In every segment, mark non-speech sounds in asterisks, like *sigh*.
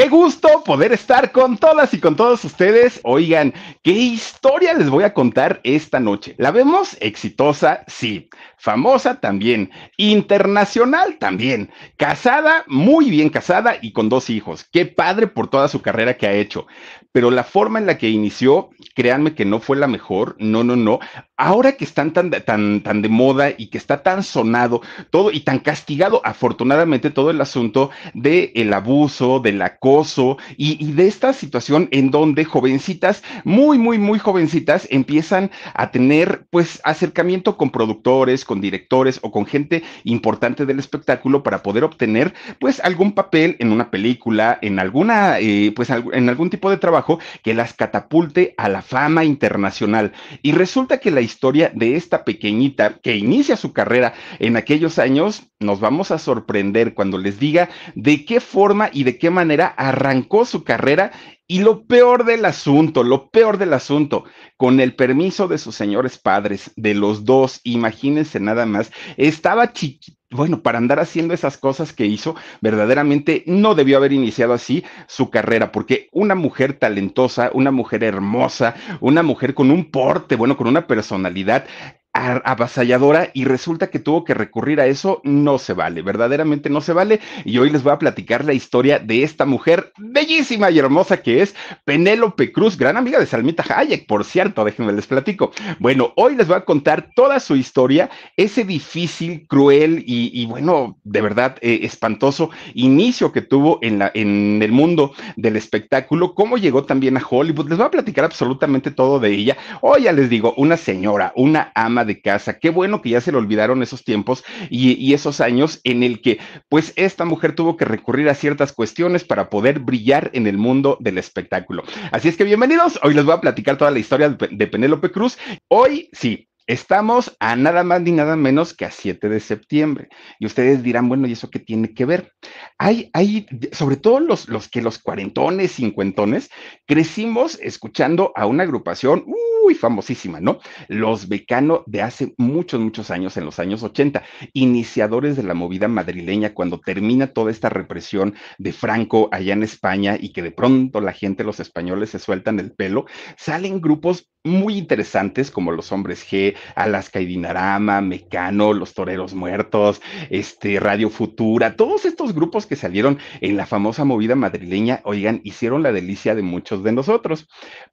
Qué gusto poder estar con todas y con todos ustedes. Oigan, ¿qué historia les voy a contar esta noche? ¿La vemos exitosa? Sí. Famosa también. Internacional también. Casada, muy bien casada y con dos hijos. Qué padre por toda su carrera que ha hecho. Pero la forma en la que inició, créanme que no fue la mejor. No, no, no. Ahora que están tan, tan, tan de moda y que está tan sonado todo y tan castigado, afortunadamente, todo el asunto del el abuso, de la acoso y, de esta situación en donde jovencitas, muy, muy, muy jovencitas, empiezan a tener pues acercamiento con productores, con directores o con gente importante del espectáculo para poder obtener pues algún papel en una película, en alguna, eh, pues en algún tipo de trabajo que las catapulte a la fama internacional. Y resulta que la historia de esta pequeñita que inicia su carrera en aquellos años, nos vamos a sorprender cuando les diga de qué forma y de qué manera arrancó su carrera y lo peor del asunto, lo peor del asunto, con el permiso de sus señores padres, de los dos, imagínense nada más, estaba chiquito. Bueno, para andar haciendo esas cosas que hizo, verdaderamente no debió haber iniciado así su carrera, porque una mujer talentosa, una mujer hermosa, una mujer con un porte, bueno, con una personalidad avasalladora y resulta que tuvo que recurrir a eso, no se vale, verdaderamente no se vale. Y hoy les voy a platicar la historia de esta mujer bellísima y hermosa que es Penélope Cruz, gran amiga de Salmita Hayek, por cierto, déjenme les platico. Bueno, hoy les voy a contar toda su historia, ese difícil, cruel y, bueno, de verdad eh, espantoso inicio que tuvo en, la, en el mundo del espectáculo, cómo llegó también a Hollywood. Les voy a platicar absolutamente todo de ella. Hoy ya les digo, una señora, una ama de casa. Qué bueno que ya se le olvidaron esos tiempos y, esos años en el que pues esta mujer tuvo que recurrir a ciertas cuestiones para poder brillar en el mundo del espectáculo. Así es que bienvenidos, hoy les voy a platicar toda la historia de Penélope Cruz. Hoy sí, Estamos a nada más ni nada menos que a 7 de septiembre. Y ustedes dirán, bueno, ¿y eso qué tiene que ver? Hay, hay, sobre todo los, los que los cuarentones, cincuentones, crecimos escuchando a una agrupación muy famosísima, ¿no? Los Becano de hace muchos, muchos años, en los años 80, iniciadores de la movida madrileña, cuando termina toda esta represión de Franco allá en España y que de pronto la gente, los españoles, se sueltan el pelo, salen grupos muy interesantes como los hombres G, Alaska y Dinarama, Mecano, Los Toreros Muertos, este, Radio Futura, todos estos grupos que salieron en la famosa movida madrileña, oigan, hicieron la delicia de muchos de nosotros.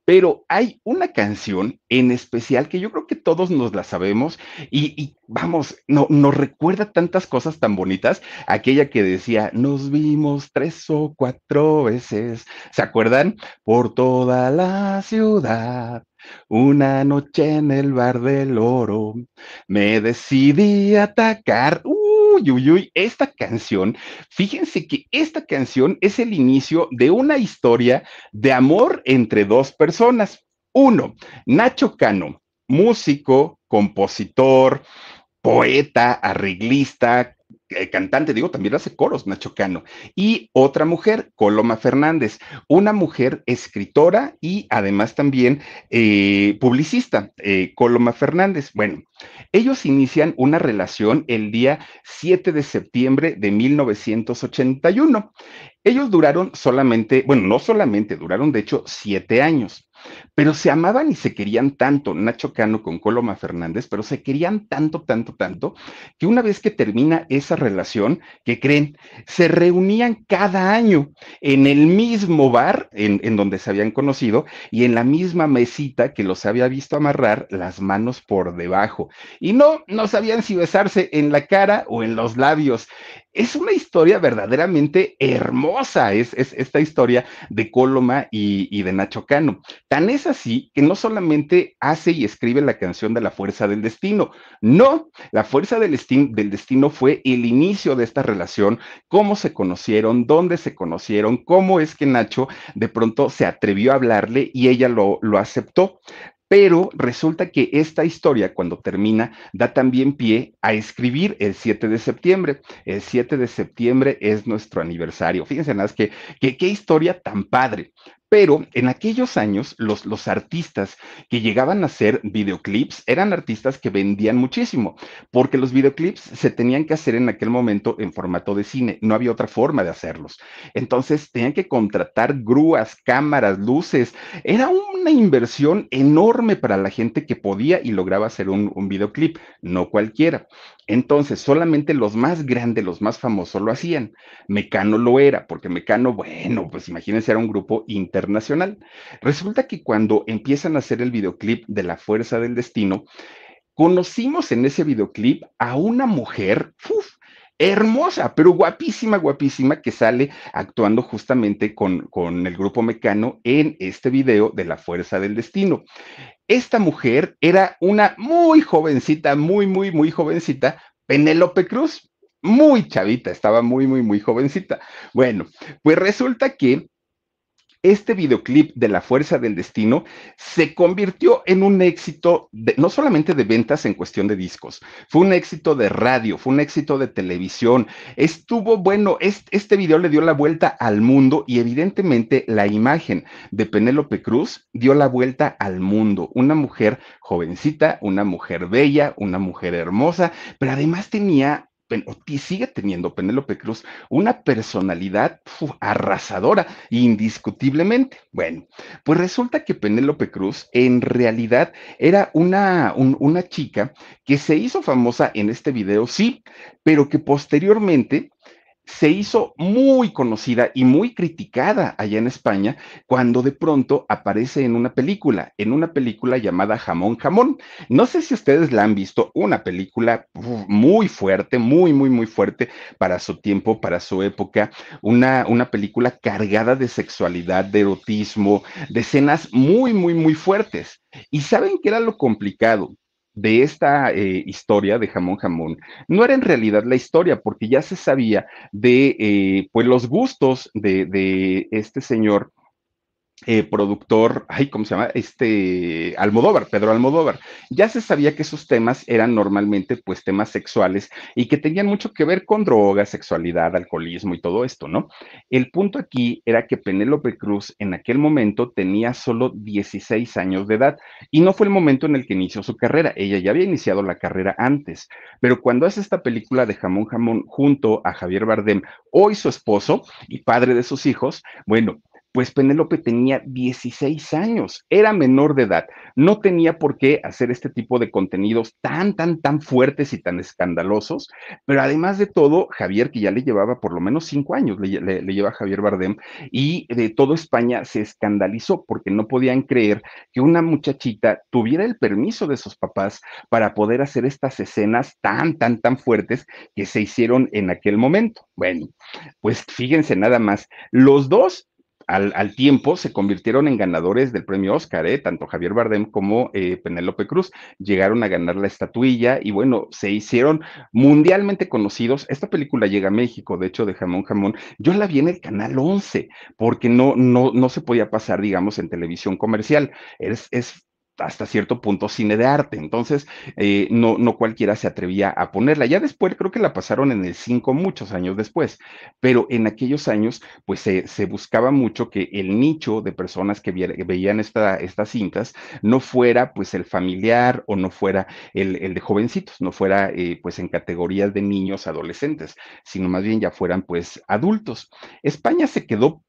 Pero hay una canción en especial que yo creo que todos nos la sabemos y, vamos, no, nos recuerda tantas cosas tan bonitas, aquella que decía, nos vimos tres o cuatro veces, ¿se acuerdan? Por toda la ciudad una noche en el bar del oro me decidí a atacar. Uy, uy, uy, esta canción, fíjense que esta canción es el inicio de una historia de amor entre dos personas. Uno, Nacho Cano, músico, compositor, poeta, arreglista, cantante, digo, también hace coros, Nacho Cano. Y otra mujer, Coloma Fernández, una mujer escritora y además también eh, publicista, eh, Coloma Fernández. Bueno, ellos inician una relación el día 7 de septiembre de 1981. Ellos duraron solamente, bueno, no solamente, duraron de hecho siete años. Pero se amaban y se querían tanto, Nacho Cano con Coloma Fernández, pero se querían tanto, tanto, tanto, que una vez que termina esa relación, que creen, se reunían cada año en el mismo bar en, donde se habían conocido y en la misma mesita que los había visto amarrar las manos por debajo. Y no, no sabían si besarse en la cara o en los labios es una historia verdaderamente hermosa, es, esta historia de Coloma y, de Nacho Cano. Es así que no solamente hace y escribe la canción de la fuerza del destino, no, la fuerza del, del destino fue el inicio de esta relación, cómo se conocieron, dónde se conocieron, cómo es que Nacho de pronto se atrevió a hablarle y ella lo, lo aceptó. Pero resulta que esta historia, cuando termina, da también pie a escribir el 7 de septiembre. El 7 de septiembre es nuestro aniversario. Fíjense nada, que, que qué historia tan padre. Pero en aquellos años, los, los, artistas que llegaban a hacer videoclips eran artistas que vendían muchísimo, porque los videoclips se tenían que hacer en aquel momento en formato de cine, no había otra forma de hacerlos. Entonces tenían que contratar grúas, cámaras, luces. Era una inversión enorme para la gente que podía y lograba hacer un, videoclip, no cualquiera. Entonces, solamente los más grandes, los más famosos lo hacían. Mecano lo era, porque Mecano, bueno, pues imagínense, era un grupo internacional. Resulta que cuando empiezan a hacer el videoclip de La Fuerza del Destino, conocimos en ese videoclip a una mujer, uf, hermosa, pero guapísima, guapísima, que sale actuando justamente con, con, el grupo Mecano en este video de La Fuerza del Destino. Esta mujer era una muy jovencita, muy, muy, muy jovencita, Penélope Cruz, muy chavita, estaba muy, muy, muy jovencita. Bueno, pues resulta que este videoclip de La Fuerza del Destino se convirtió en un éxito, no solamente de ventas en cuestión de discos, fue un éxito de radio, fue un éxito de televisión. Estuvo bueno, este, este video le dio la vuelta al mundo y evidentemente la imagen de Penélope Cruz dio la vuelta al mundo. Una mujer jovencita, una mujer bella, una mujer hermosa, pero además tenía sigue teniendo Penélope Cruz una personalidad arrasadora, indiscutiblemente. Bueno, pues resulta que Penélope Cruz en realidad era una, una chica que se hizo famosa en este video, sí, pero que posteriormente se hizo muy conocida y muy criticada allá en España cuando de pronto aparece en una película, en una película llamada Jamón Jamón. No sé si ustedes la han visto, una película muy fuerte, muy, muy, muy fuerte para su tiempo, para su época, una, una película cargada de sexualidad, de erotismo, de escenas muy, muy, muy fuertes. ¿Y saben qué era lo complicado? De esta eh, historia de jamón jamón no era en realidad la historia, porque ya se sabía de eh, pues los gustos de, de este señor eh, productor, ay, ¿cómo se llama? Este Almodóvar, Pedro Almodóvar. Ya se sabía que esos temas eran normalmente pues temas sexuales y que tenían mucho que ver con drogas, sexualidad, alcoholismo y todo esto, ¿no? El punto aquí era que Penélope Cruz en aquel momento tenía solo 16 años de edad y no fue el momento en el que inició su carrera. Ella ya había iniciado la carrera antes, pero cuando hace esta película de Jamón Jamón junto a Javier Bardem, hoy su esposo y padre de sus hijos, bueno, pues Penélope tenía 16 años, era menor de edad, no tenía por qué hacer este tipo de contenidos tan, tan, tan fuertes y tan escandalosos, pero además de todo, Javier, que ya le llevaba por lo menos cinco años, le, lleva Javier Bardem, y de todo España se escandalizó porque no podían creer que una muchachita tuviera el permiso de sus papás para poder hacer estas escenas tan, tan, tan fuertes que se hicieron en aquel momento. Bueno, pues fíjense nada más, los dos al, tiempo se convirtieron en ganadores del premio Oscar, ¿eh? tanto Javier Bardem como eh, Penélope Cruz llegaron a ganar la estatuilla y bueno, se hicieron mundialmente conocidos. Esta película llega a México, de hecho, de Jamón Jamón. Yo la vi en el canal 11 porque no, no, no se podía pasar, digamos, en televisión comercial. Es, es hasta cierto punto cine de arte, entonces eh, no, no cualquiera se atrevía a ponerla. Ya después creo que la pasaron en el 5 muchos años después, pero en aquellos años pues se, se buscaba mucho que el nicho de personas que, veían esta, estas cintas no fuera pues el familiar o no fuera el, el de jovencitos, no fuera eh, pues en categorías de niños, adolescentes, sino más bien ya fueran pues adultos. España se quedó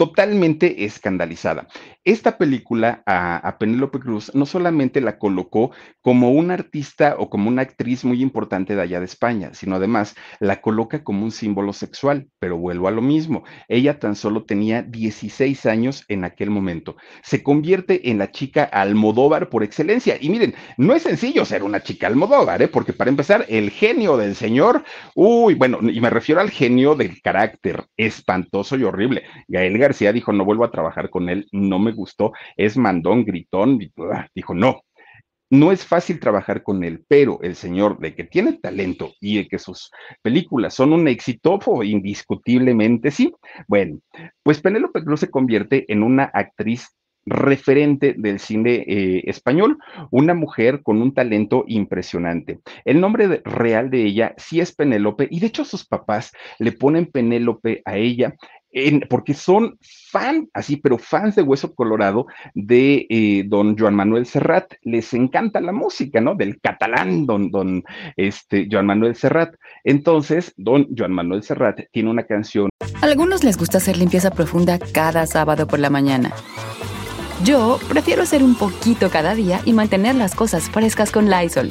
totalmente escandalizada. Esta película a, a Penélope Cruz no solamente la colocó como una artista o como una actriz muy importante de allá de España, sino además la coloca como un símbolo sexual, pero vuelvo a lo mismo, ella tan solo tenía 16 años en aquel momento. Se convierte en la chica Almodóvar por excelencia. Y miren, no es sencillo ser una chica Almodóvar, ¿eh? porque para empezar, el genio del señor, uy, bueno, y me refiero al genio del carácter espantoso y horrible. Gael García dijo, no vuelvo a trabajar con él, no me gustó, es mandón, gritón, dijo, no, no es fácil trabajar con él, pero el señor de que tiene talento y de que sus películas son un éxito, indiscutiblemente sí. Bueno, pues Penélope Cruz se convierte en una actriz referente del cine eh, español, una mujer con un talento impresionante. El nombre real de ella sí es Penélope y de hecho sus papás le ponen Penélope a ella porque son fan, así, pero fans de Hueso Colorado de eh, don Joan Manuel Serrat. Les encanta la música, ¿no? Del catalán, don, don este, Joan Manuel Serrat. Entonces, don Joan Manuel Serrat tiene una canción. A algunos les gusta hacer limpieza profunda cada sábado por la mañana. Yo prefiero hacer un poquito cada día y mantener las cosas frescas con Lysol.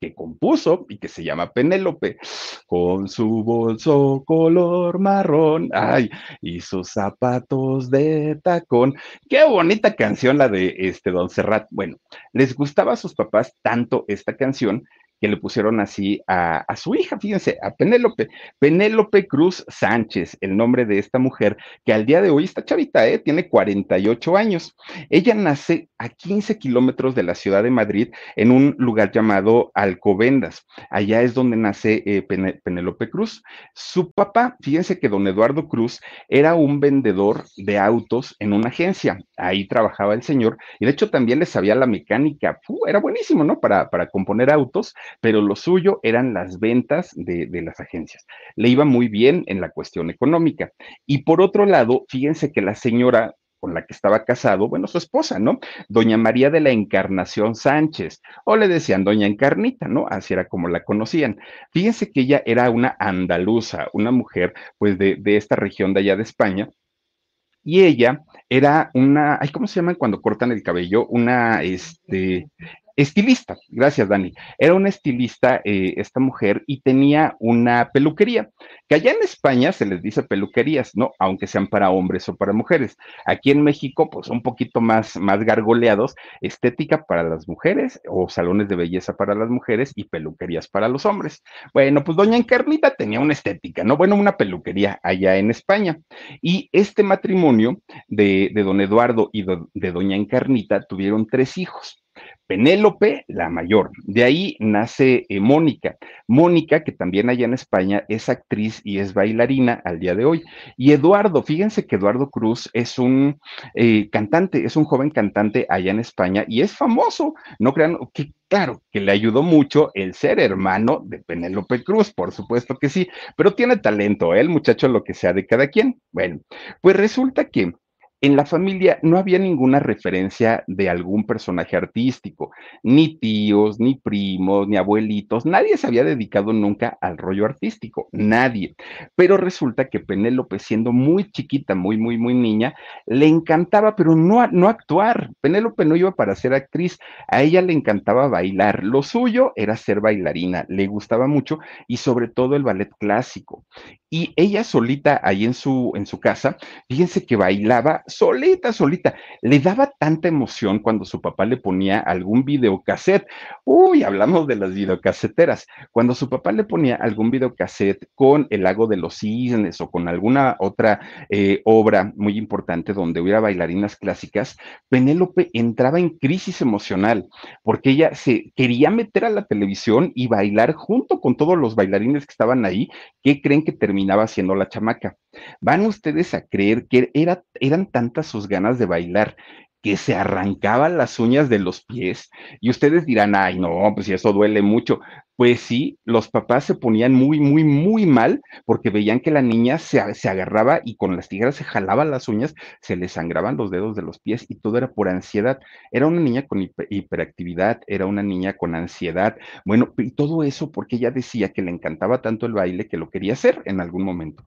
que compuso y que se llama Penélope, con su bolso color marrón, ay, y sus zapatos de tacón. Qué bonita canción la de este Don Serrat. Bueno, les gustaba a sus papás tanto esta canción que le pusieron así a, su hija, fíjense, a Penélope. Penélope Cruz Sánchez, el nombre de esta mujer, que al día de hoy está chavita, ¿eh? tiene 48 años. Ella nace a 15 kilómetros de la ciudad de Madrid, en un lugar llamado Alcobendas. Allá es donde nace eh, Penélope Cruz. Su papá, fíjense que don Eduardo Cruz era un vendedor de autos en una agencia. Ahí trabajaba el señor y de hecho también le sabía la mecánica. era buenísimo, ¿no? Para, para componer autos pero lo suyo eran las ventas de, las agencias. Le iba muy bien en la cuestión económica. Y por otro lado, fíjense que la señora con la que estaba casado, bueno, su esposa, ¿no? Doña María de la Encarnación Sánchez, o le decían Doña Encarnita, ¿no? Así era como la conocían. Fíjense que ella era una andaluza, una mujer, pues, de, de esta región de allá de España, y ella era una, ay, ¿cómo se llaman cuando cortan el cabello? Una, este, estilista, gracias Dani. Era una estilista eh, esta mujer y tenía una peluquería, que allá en España se les dice peluquerías, ¿no? Aunque sean para hombres o para mujeres. Aquí en México, pues un poquito más, más gargoleados, estética para las mujeres o salones de belleza para las mujeres y peluquerías para los hombres. Bueno, pues doña Encarnita tenía una estética, ¿no? Bueno, una peluquería allá en España. Y este matrimonio de, don Eduardo y de doña Encarnita tuvieron tres hijos. Penélope, la mayor. De ahí nace eh, Mónica. Mónica, que también allá en España es actriz y es bailarina al día de hoy. Y Eduardo, fíjense que Eduardo Cruz es un eh, cantante, es un joven cantante allá en España y es famoso. No crean que, claro, que le ayudó mucho el ser hermano de Penélope Cruz, por supuesto que sí, pero tiene talento, ¿eh? el muchacho, lo que sea de cada quien. Bueno, pues resulta que en la familia no había ninguna referencia de algún personaje artístico, ni tíos, ni primos, ni abuelitos, nadie se había dedicado nunca al rollo artístico, nadie. Pero resulta que Penélope, siendo muy chiquita, muy, muy, muy niña, le encantaba, pero no, no actuar. Penélope no iba para ser actriz, a ella le encantaba bailar. Lo suyo era ser bailarina, le gustaba mucho y sobre todo el ballet clásico. Y ella solita ahí en su, en su casa, fíjense que bailaba solita, solita. Le daba tanta emoción cuando su papá le ponía algún videocassette. Uy, hablamos de las videocaseteras. Cuando su papá le ponía algún videocassette con El lago de los cisnes o con alguna otra eh, obra muy importante donde hubiera bailarinas clásicas, Penélope entraba en crisis emocional porque ella se quería meter a la televisión y bailar junto con todos los bailarines que estaban ahí. ¿Qué creen que terminó? haciendo la chamaca. ¿Van ustedes a creer que era, eran tantas sus ganas de bailar que se arrancaban las uñas de los pies? Y ustedes dirán, ay, no, pues si eso duele mucho. Pues sí, los papás se ponían muy, muy, muy mal porque veían que la niña se, se, agarraba y con las tijeras se jalaba las uñas, se le sangraban los dedos de los pies y todo era por ansiedad. Era una niña con hiper, hiperactividad, era una niña con ansiedad. Bueno, y todo eso porque ella decía que le encantaba tanto el baile que lo quería hacer en algún momento.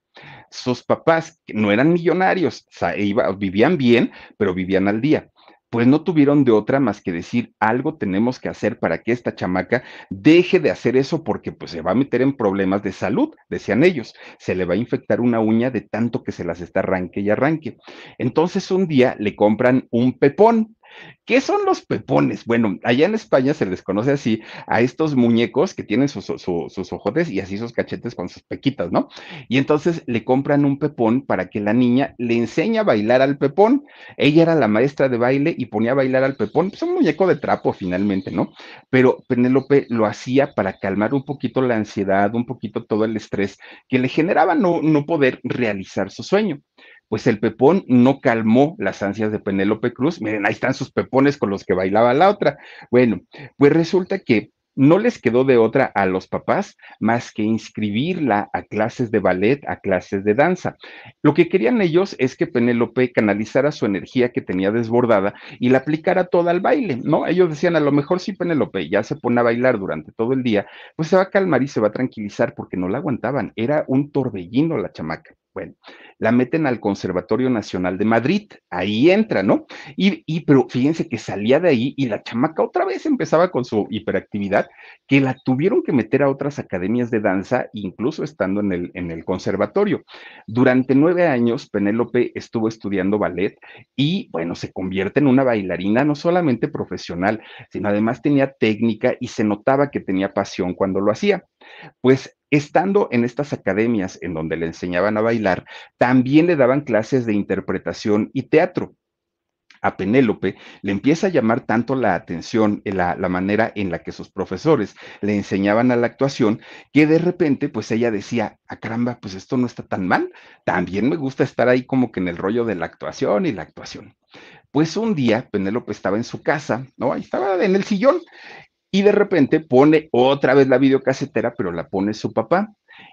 Sus papás no eran millonarios, iba, vivían bien, pero vivían al día pues no tuvieron de otra más que decir algo tenemos que hacer para que esta chamaca deje de hacer eso porque pues se va a meter en problemas de salud, decían ellos, se le va a infectar una uña de tanto que se las está arranque y arranque. Entonces un día le compran un pepón, ¿Qué son los pepones? Bueno, allá en España se les conoce así a estos muñecos que tienen sus, ojotes y así sus cachetes con sus pequitas, ¿no? Y entonces le compran un pepón para que la niña le enseñe a bailar al pepón. Ella era la maestra de baile y ponía a bailar al pepón. Es un muñeco de trapo finalmente, ¿no? Pero Penélope lo hacía para calmar un poquito la ansiedad, un poquito todo el estrés que le generaba no, no poder realizar su sueño pues el pepón no calmó las ansias de Penélope Cruz. Miren, ahí están sus pepones con los que bailaba la otra. Bueno, pues resulta que no les quedó de otra a los papás más que inscribirla a clases de ballet, a clases de danza. Lo que querían ellos es que Penélope canalizara su energía que tenía desbordada y la aplicara toda al baile, ¿no? Ellos decían, a lo mejor si Penélope ya se pone a bailar durante todo el día, pues se va a calmar y se va a tranquilizar porque no la aguantaban. Era un torbellino la chamaca. Bueno, la meten al Conservatorio Nacional de Madrid, ahí entra, ¿no? Y, pero fíjense que salía de ahí y la chamaca otra vez empezaba con su hiperactividad, que la tuvieron que meter a otras academias de danza, incluso estando en el, en el conservatorio. Durante nueve años, Penélope estuvo estudiando ballet y, bueno, se convierte en una bailarina no solamente profesional, sino además tenía técnica y se notaba que tenía pasión cuando lo hacía. Pues estando en estas academias en donde le enseñaban a bailar, también le daban clases de interpretación y teatro. A Penélope le empieza a llamar tanto la atención la, la, manera en la que sus profesores le enseñaban a la actuación que de repente pues ella decía, ah, caramba, pues esto no está tan mal, también me gusta estar ahí como que en el rollo de la actuación y la actuación. Pues un día Penélope estaba en su casa, ¿no? Ahí estaba en el sillón y de repente pone otra vez la videocasetera, pero la pone su papá.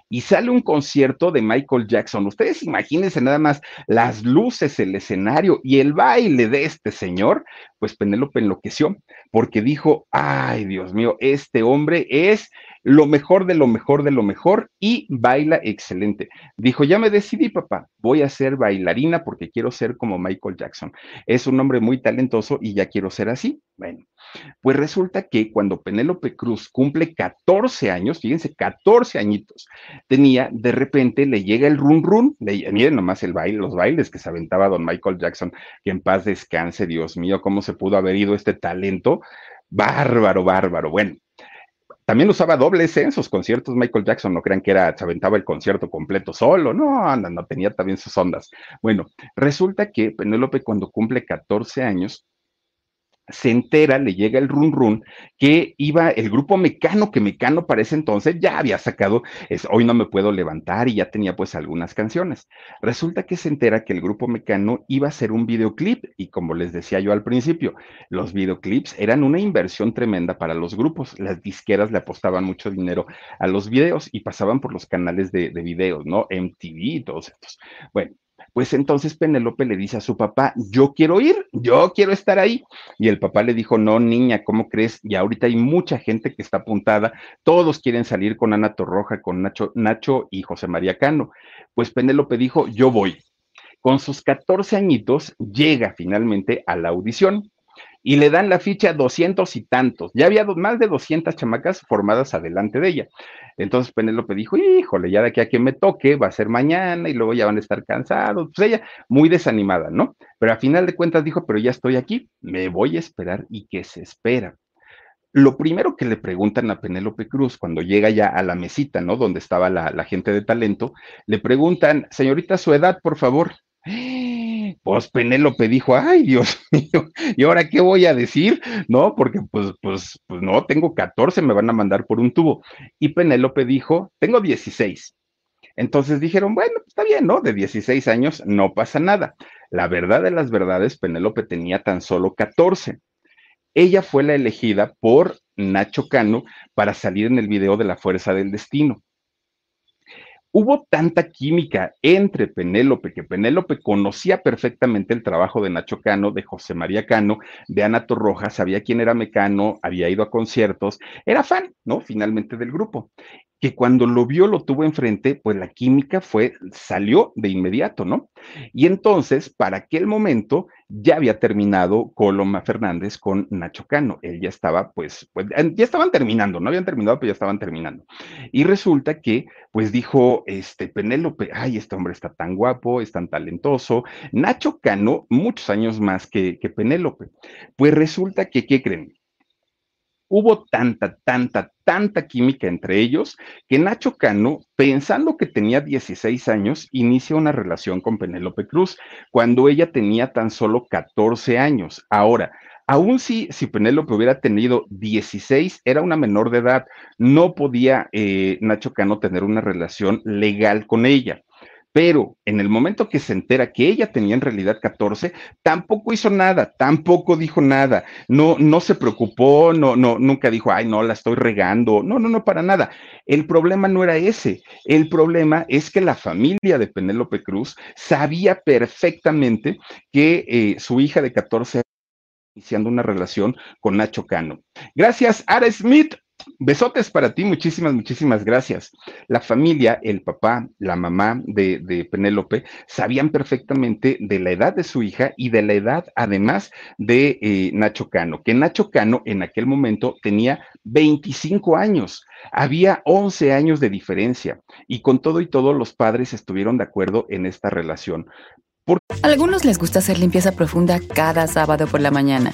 Y sale un concierto de Michael Jackson. Ustedes imagínense nada más las luces, el escenario y el baile de este señor. Pues Penélope enloqueció porque dijo, ay Dios mío, este hombre es lo mejor de lo mejor de lo mejor y baila excelente. Dijo, ya me decidí, papá, voy a ser bailarina porque quiero ser como Michael Jackson. Es un hombre muy talentoso y ya quiero ser así. Bueno, pues resulta que cuando Penélope Cruz cumple 14 años, fíjense, 14 añitos, tenía, de repente le llega el run run, le, miren nomás el baile, los bailes que se aventaba don Michael Jackson, que en paz descanse, Dios mío, cómo se pudo haber ido este talento. Bárbaro, bárbaro. Bueno, también usaba dobles en sus conciertos Michael Jackson, no crean que era, se aventaba el concierto completo solo, no, no, no, tenía también sus ondas. Bueno, resulta que Penélope cuando cumple 14 años, se entera, le llega el run run, que iba el grupo Mecano, que Mecano para ese entonces ya había sacado, es, hoy no me puedo levantar y ya tenía pues algunas canciones. Resulta que se entera que el grupo Mecano iba a hacer un videoclip y como les decía yo al principio, los videoclips eran una inversión tremenda para los grupos, las disqueras le apostaban mucho dinero a los videos y pasaban por los canales de, de videos, ¿no? MTV y todos estos. Bueno, pues entonces Penélope le dice a su papá, yo quiero ir, yo quiero estar ahí. Y el papá le dijo, no, niña, ¿cómo crees? Y ahorita hay mucha gente que está apuntada, todos quieren salir con Ana Torroja, con Nacho, Nacho y José María Cano. Pues Penélope dijo, yo voy. Con sus 14 añitos llega finalmente a la audición y le dan la ficha doscientos y tantos. Ya había más de 200 chamacas formadas adelante de ella. Entonces Penélope dijo, híjole, ya de aquí a que me toque, va a ser mañana y luego ya van a estar cansados. Pues ella muy desanimada, ¿no? Pero a final de cuentas dijo, pero ya estoy aquí, me voy a esperar y que se espera. Lo primero que le preguntan a Penélope Cruz cuando llega ya a la mesita, ¿no? Donde estaba la, la gente de talento, le preguntan, señorita, su edad, por favor. Pues Penélope dijo, ay Dios *laughs* mío, ¿y ahora qué voy a decir? No, porque pues, pues, pues no, tengo 14, me van a mandar por un tubo. Y Penélope dijo, tengo 16. Entonces dijeron, bueno, está bien, ¿no? De 16 años no pasa nada. La verdad de las verdades, Penélope tenía tan solo 14. Ella fue la elegida por Nacho Cano para salir en el video de La Fuerza del Destino hubo tanta química entre Penélope, que Penélope conocía perfectamente el trabajo de Nacho Cano, de José María Cano, de Ana Torroja, sabía quién era Mecano, había ido a conciertos, era fan, ¿no? Finalmente del grupo que cuando lo vio, lo tuvo enfrente, pues la química fue, salió de inmediato, ¿no? Y entonces, para aquel momento, ya había terminado Coloma Fernández con Nacho Cano. Él ya estaba, pues, pues, ya estaban terminando, no habían terminado, pero ya estaban terminando. Y resulta que, pues dijo, este, Penélope, ay, este hombre está tan guapo, es tan talentoso. Nacho Cano, muchos años más que, que Penélope. Pues resulta que, ¿qué creen? Hubo tanta, tanta, tanta química entre ellos que Nacho Cano, pensando que tenía 16 años, inicia una relación con Penélope Cruz cuando ella tenía tan solo 14 años. Ahora, aún si, si Penélope hubiera tenido 16, era una menor de edad, no podía eh, Nacho Cano tener una relación legal con ella pero en el momento que se entera que ella tenía en realidad 14, tampoco hizo nada, tampoco dijo nada, no, no se preocupó, no, no, nunca dijo, ay, no, la estoy regando, no, no, no, para nada. El problema no era ese, el problema es que la familia de Penélope Cruz sabía perfectamente que eh, su hija de 14 iniciando una relación con Nacho Cano. Gracias, Ara Smith. Besotes para ti, muchísimas, muchísimas gracias. La familia, el papá, la mamá de, Penélope, sabían perfectamente de la edad de su hija y de la edad, además, de eh, Nacho Cano, que Nacho Cano en aquel momento tenía 25 años. Había 11 años de diferencia y con todo y todo los padres estuvieron de acuerdo en esta relación. A algunos les gusta hacer limpieza profunda cada sábado por la mañana.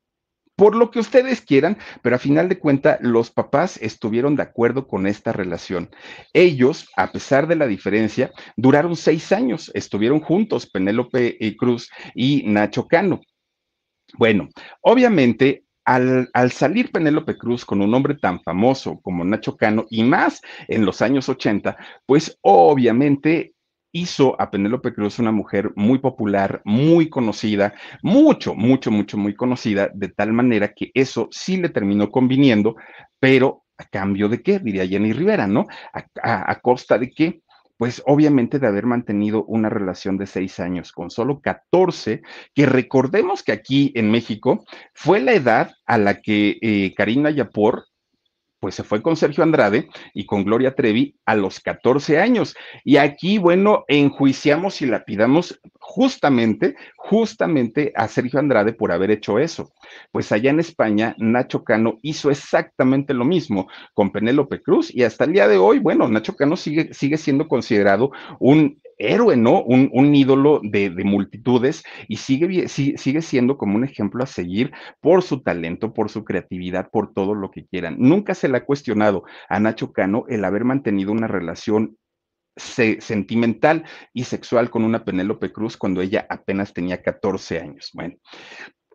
por lo que ustedes quieran, pero a final de cuentas los papás estuvieron de acuerdo con esta relación. Ellos, a pesar de la diferencia, duraron seis años, estuvieron juntos, Penélope eh, Cruz y Nacho Cano. Bueno, obviamente al, al, salir Penélope Cruz con un hombre tan famoso como Nacho Cano y más en los años 80, pues obviamente hizo a Penélope Cruz una mujer muy popular, muy conocida, mucho, mucho, mucho, muy conocida, de tal manera que eso sí le terminó conviniendo, pero a cambio de qué, diría Jenny Rivera, ¿no? A, costa de qué? Pues obviamente de haber mantenido una relación de seis años con solo 14, que recordemos que aquí en México fue la edad a la que eh, Karina Yapor pues se fue con Sergio Andrade y con Gloria Trevi a los 14 años. Y aquí, bueno, enjuiciamos y lapidamos justamente, justamente a Sergio Andrade por haber hecho eso. Pues allá en España, Nacho Cano hizo exactamente lo mismo con Penélope Cruz y hasta el día de hoy, bueno, Nacho Cano sigue, sigue siendo considerado un héroe, ¿no? Un, un ídolo de, de, multitudes y sigue, sigue siendo como un ejemplo a seguir por su talento, por su creatividad, por todo lo que quieran. Nunca se le ha cuestionado a Nacho Cano el haber mantenido una relación sentimental y sexual con una Penélope Cruz cuando ella apenas tenía 14 años. Bueno,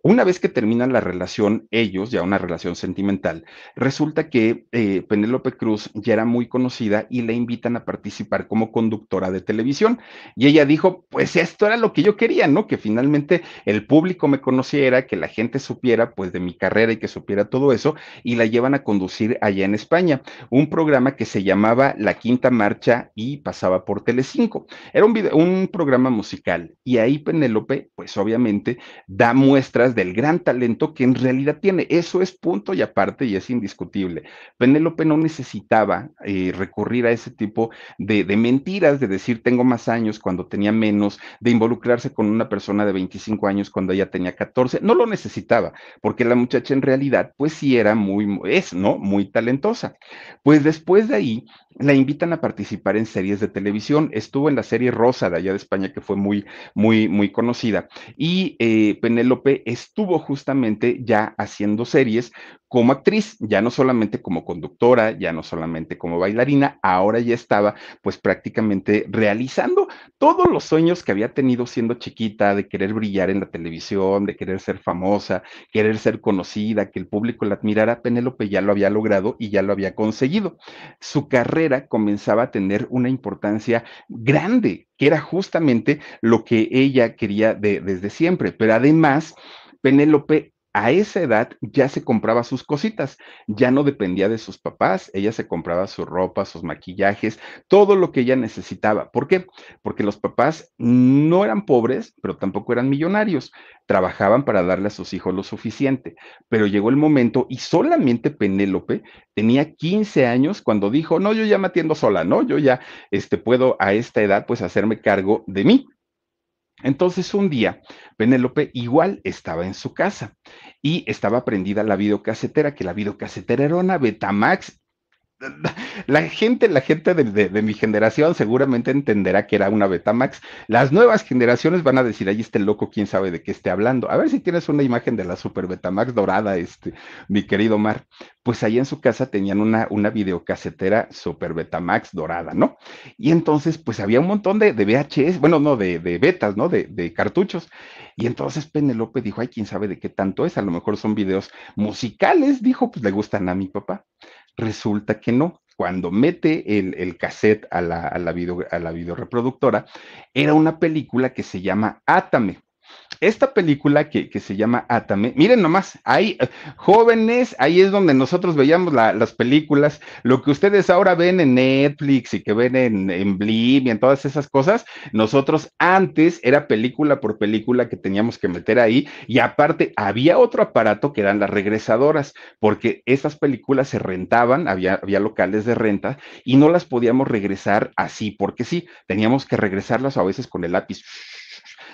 una vez que terminan la relación, ellos, ya una relación sentimental, resulta que eh, Penélope Cruz ya era muy conocida y le invitan a participar como conductora de televisión. Y ella dijo, pues esto era lo que yo quería, ¿no? Que finalmente el público me conociera, que la gente supiera pues de mi carrera y que supiera todo eso, y la llevan a conducir allá en España, un programa que se llamaba La Quinta Marcha y pasaba por Telecinco. Era un, un programa musical y ahí Penélope, pues obviamente, da muestras del gran talento que en realidad tiene. Eso es punto y aparte y es indiscutible. Penélope no necesitaba eh, recurrir a ese tipo de, de, mentiras, de decir tengo más años cuando tenía menos, de involucrarse con una persona de 25 años cuando ella tenía 14. No lo necesitaba, porque la muchacha en realidad pues sí era muy, es, ¿no? Muy talentosa. Pues después de ahí la invitan a participar en series de televisión. Estuvo en la serie Rosa de allá de España, que fue muy, muy, muy conocida. Y eh, Penélope estuvo justamente ya haciendo series como actriz, ya no solamente como conductora, ya no solamente como bailarina, ahora ya estaba pues prácticamente realizando todos los sueños que había tenido siendo chiquita, de querer brillar en la televisión, de querer ser famosa, querer ser conocida, que el público la admirara. Penélope ya lo había logrado y ya lo había conseguido. Su carrera comenzaba a tener una importancia grande, que era justamente lo que ella quería desde siempre, pero además... Penélope a esa edad ya se compraba sus cositas, ya no dependía de sus papás, ella se compraba su ropa, sus maquillajes, todo lo que ella necesitaba. ¿Por qué? Porque los papás no eran pobres, pero tampoco eran millonarios, trabajaban para darle a sus hijos lo suficiente, pero llegó el momento y solamente Penélope tenía 15 años cuando dijo, no, yo ya me atiendo sola, ¿no? Yo ya este, puedo a esta edad pues hacerme cargo de mí. Entonces un día, Penélope igual estaba en su casa y estaba prendida la videocasetera, que la videocasetera era una Betamax *laughs* la gente, la gente de, mi generación seguramente entenderá que era una Betamax. Las nuevas generaciones van a decir, ahí este loco, quién sabe de qué esté hablando. A ver si tienes una imagen de la Super Betamax dorada, este, mi querido Mar. Pues ahí en su casa tenían una, una videocasetera Super Betamax dorada, ¿no? Y entonces, pues había un montón de, de VHS, bueno, no, de, betas, ¿no? De, de cartuchos. Y entonces Penelope dijo, ay, quién sabe de qué tanto es, a lo mejor son videos musicales, dijo, pues le gustan a mi papá. Resulta que no. Cuando mete el, el cassette a la, a la, video, a la videoreproductora, era una película que se llama Átame esta película que, se llama Atame, miren nomás, ahí, jóvenes, ahí es donde nosotros veíamos las películas, lo que ustedes ahora ven en Netflix y que ven en, en Blim y en todas esas cosas, nosotros antes era película por película que teníamos que meter ahí y aparte había otro aparato que eran las regresadoras, porque esas películas se rentaban, había, había locales de renta y no las podíamos regresar así, porque sí, teníamos que regresarlas a veces con el lápiz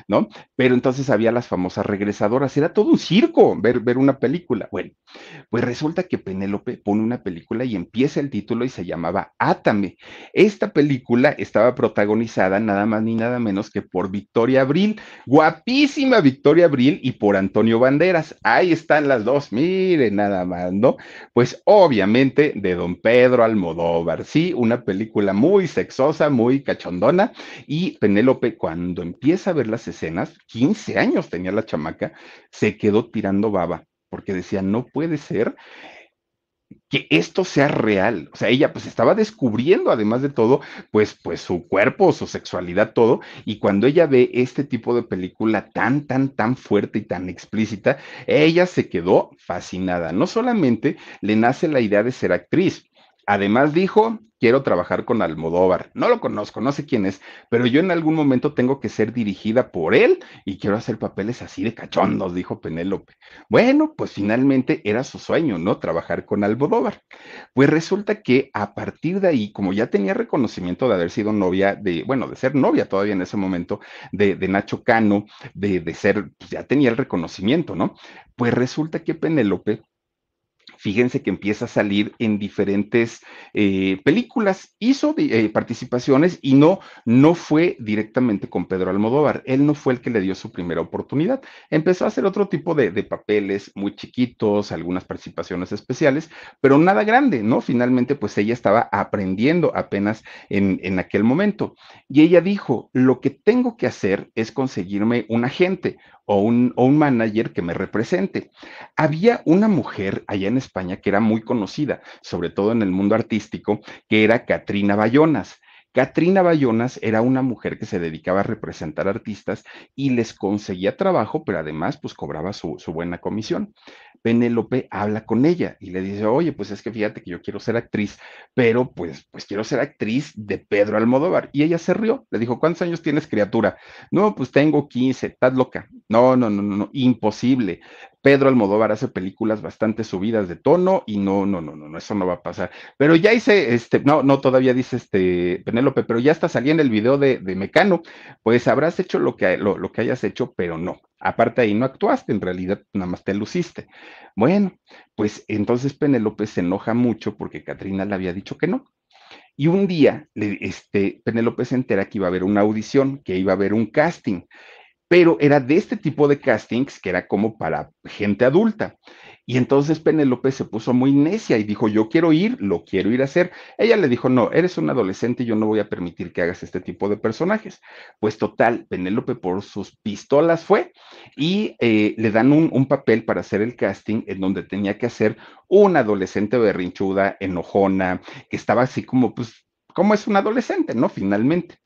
¿no? Pero entonces había las famosas regresadoras, era todo un circo ver, ver una película. Bueno, pues resulta que Penélope pone una película y empieza el título y se llamaba Átame. Esta película estaba protagonizada nada más ni nada menos que por Victoria Abril, guapísima Victoria Abril y por Antonio Banderas. Ahí están las dos, miren nada más, ¿no? Pues obviamente de don Pedro Almodóvar, sí, una película muy sexosa, muy cachondona y Penélope cuando empieza a ver las escenas, 15 años tenía la chamaca, se quedó tirando baba, porque decía, no puede ser que esto sea real. O sea, ella pues estaba descubriendo, además de todo, pues, pues su cuerpo, su sexualidad, todo. Y cuando ella ve este tipo de película tan, tan, tan fuerte y tan explícita, ella se quedó fascinada. No solamente le nace la idea de ser actriz, Además dijo, quiero trabajar con Almodóvar. No lo conozco, no sé quién es, pero yo en algún momento tengo que ser dirigida por él y quiero hacer papeles así de cachondos, dijo Penélope. Bueno, pues finalmente era su sueño, ¿no? Trabajar con Almodóvar. Pues resulta que a partir de ahí, como ya tenía reconocimiento de haber sido novia de, bueno, de ser novia todavía en ese momento de, Nacho Cano, de, de ser, pues ya tenía el reconocimiento, ¿no? Pues resulta que Penélope fíjense que empieza a salir en diferentes eh, películas, hizo eh, participaciones y no, no fue directamente con Pedro Almodóvar, él no fue el que le dio su primera oportunidad, empezó a hacer otro tipo de, papeles muy chiquitos, algunas participaciones especiales, pero nada grande, ¿no? Finalmente, pues ella estaba aprendiendo apenas en, en aquel momento. Y ella dijo, lo que tengo que hacer es conseguirme un agente, o un, o un manager que me represente. Había una mujer allá en España que era muy conocida, sobre todo en el mundo artístico, que era Katrina Bayonas. Katrina Bayonas era una mujer que se dedicaba a representar artistas y les conseguía trabajo, pero además pues cobraba su, su buena comisión. Penélope habla con ella y le dice, oye, pues es que fíjate que yo quiero ser actriz, pero pues, pues quiero ser actriz de Pedro Almodóvar. Y ella se rió, le dijo, ¿cuántos años tienes criatura? No, pues tengo 15, estás loca. No, no, no, no, no, imposible. Pedro Almodóvar hace películas bastante subidas de tono y no, no, no, no, no, eso no va a pasar. Pero ya hice, este, no, no, todavía dice este Penélope, pero ya está saliendo el video de, de Mecano, pues habrás hecho lo que, lo, lo que hayas hecho, pero no. Aparte ahí no actuaste, en realidad nada más te luciste. Bueno, pues entonces Penélope se enoja mucho porque Katrina le había dicho que no. Y un día, este, Penélope se entera que iba a haber una audición, que iba a haber un casting, pero era de este tipo de castings que era como para gente adulta. Y entonces Penélope se puso muy necia y dijo, yo quiero ir, lo quiero ir a hacer. Ella le dijo, no, eres un adolescente y yo no voy a permitir que hagas este tipo de personajes. Pues total, Penélope por sus pistolas fue y eh, le dan un, papel para hacer el casting en donde tenía que hacer una adolescente berrinchuda, enojona, que estaba así como, pues, como es un adolescente, ¿no? Finalmente.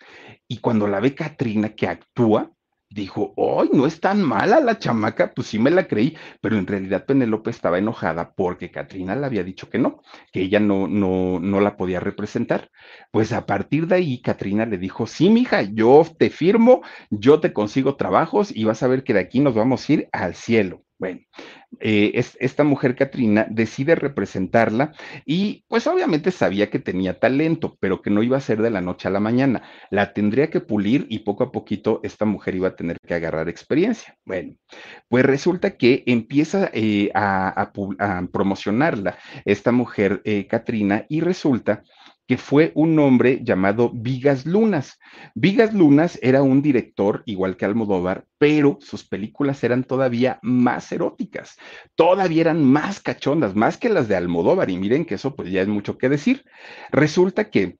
Y cuando la ve Katrina que actúa, dijo, ¡ay, no es tan mala la chamaca! Pues sí me la creí, pero en realidad Penélope estaba enojada porque Katrina le había dicho que no, que ella no, no, no la podía representar. Pues a partir de ahí, Katrina le dijo, sí, mija, yo te firmo, yo te consigo trabajos y vas a ver que de aquí nos vamos a ir al cielo. Bueno, eh, es, esta mujer Katrina decide representarla y pues obviamente sabía que tenía talento, pero que no iba a ser de la noche a la mañana. La tendría que pulir y poco a poquito esta mujer iba a tener que agarrar experiencia. Bueno, pues resulta que empieza eh, a, promocionarla esta mujer eh, Katrina y resulta fue un hombre llamado Vigas Lunas. Vigas Lunas era un director igual que Almodóvar, pero sus películas eran todavía más eróticas, todavía eran más cachondas, más que las de Almodóvar, y miren que eso pues ya es mucho que decir. Resulta que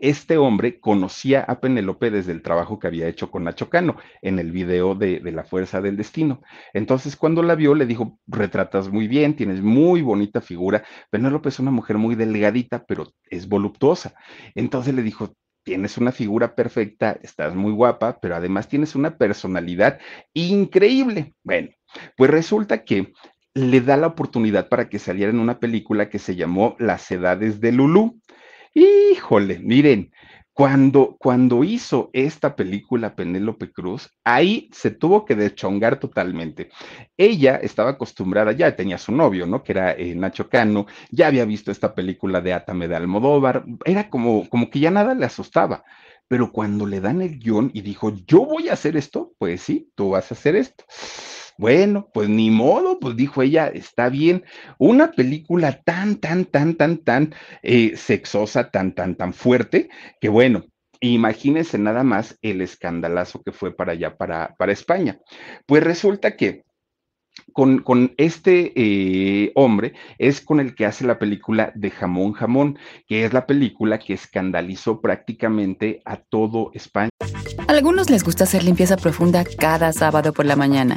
este hombre conocía a Penélope desde el trabajo que había hecho con Nacho Cano en el video de, La Fuerza del Destino. Entonces, cuando la vio, le dijo, retratas muy bien, tienes muy bonita figura. Penélope es una mujer muy delgadita, pero es voluptuosa. Entonces le dijo, tienes una figura perfecta, estás muy guapa, pero además tienes una personalidad increíble. Bueno, pues resulta que le da la oportunidad para que saliera en una película que se llamó Las Edades de Lulú. Híjole, miren, cuando, cuando hizo esta película Penélope Cruz, ahí se tuvo que deschongar totalmente. Ella estaba acostumbrada, ya tenía su novio, ¿no? Que era eh, Nacho Cano, ya había visto esta película de Atame de Almodóvar, era como, como que ya nada le asustaba. Pero cuando le dan el guion y dijo, yo voy a hacer esto, pues sí, tú vas a hacer esto. Bueno, pues ni modo, pues dijo ella, está bien. Una película tan, tan, tan, tan, tan eh, sexosa, tan, tan, tan fuerte, que bueno, imagínense nada más el escandalazo que fue para allá, para, para España. Pues resulta que con, con, este eh, hombre es con el que hace la película de Jamón Jamón, que es la película que escandalizó prácticamente a todo España. A algunos les gusta hacer limpieza profunda cada sábado por la mañana.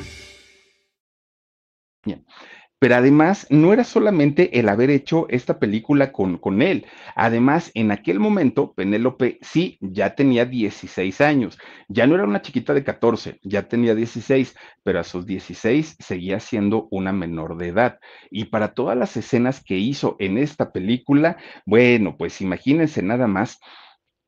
Pero además, no era solamente el haber hecho esta película con, con él. Además, en aquel momento, Penélope sí, ya tenía 16 años. Ya no era una chiquita de 14, ya tenía 16, pero a sus 16 seguía siendo una menor de edad. Y para todas las escenas que hizo en esta película, bueno, pues imagínense nada más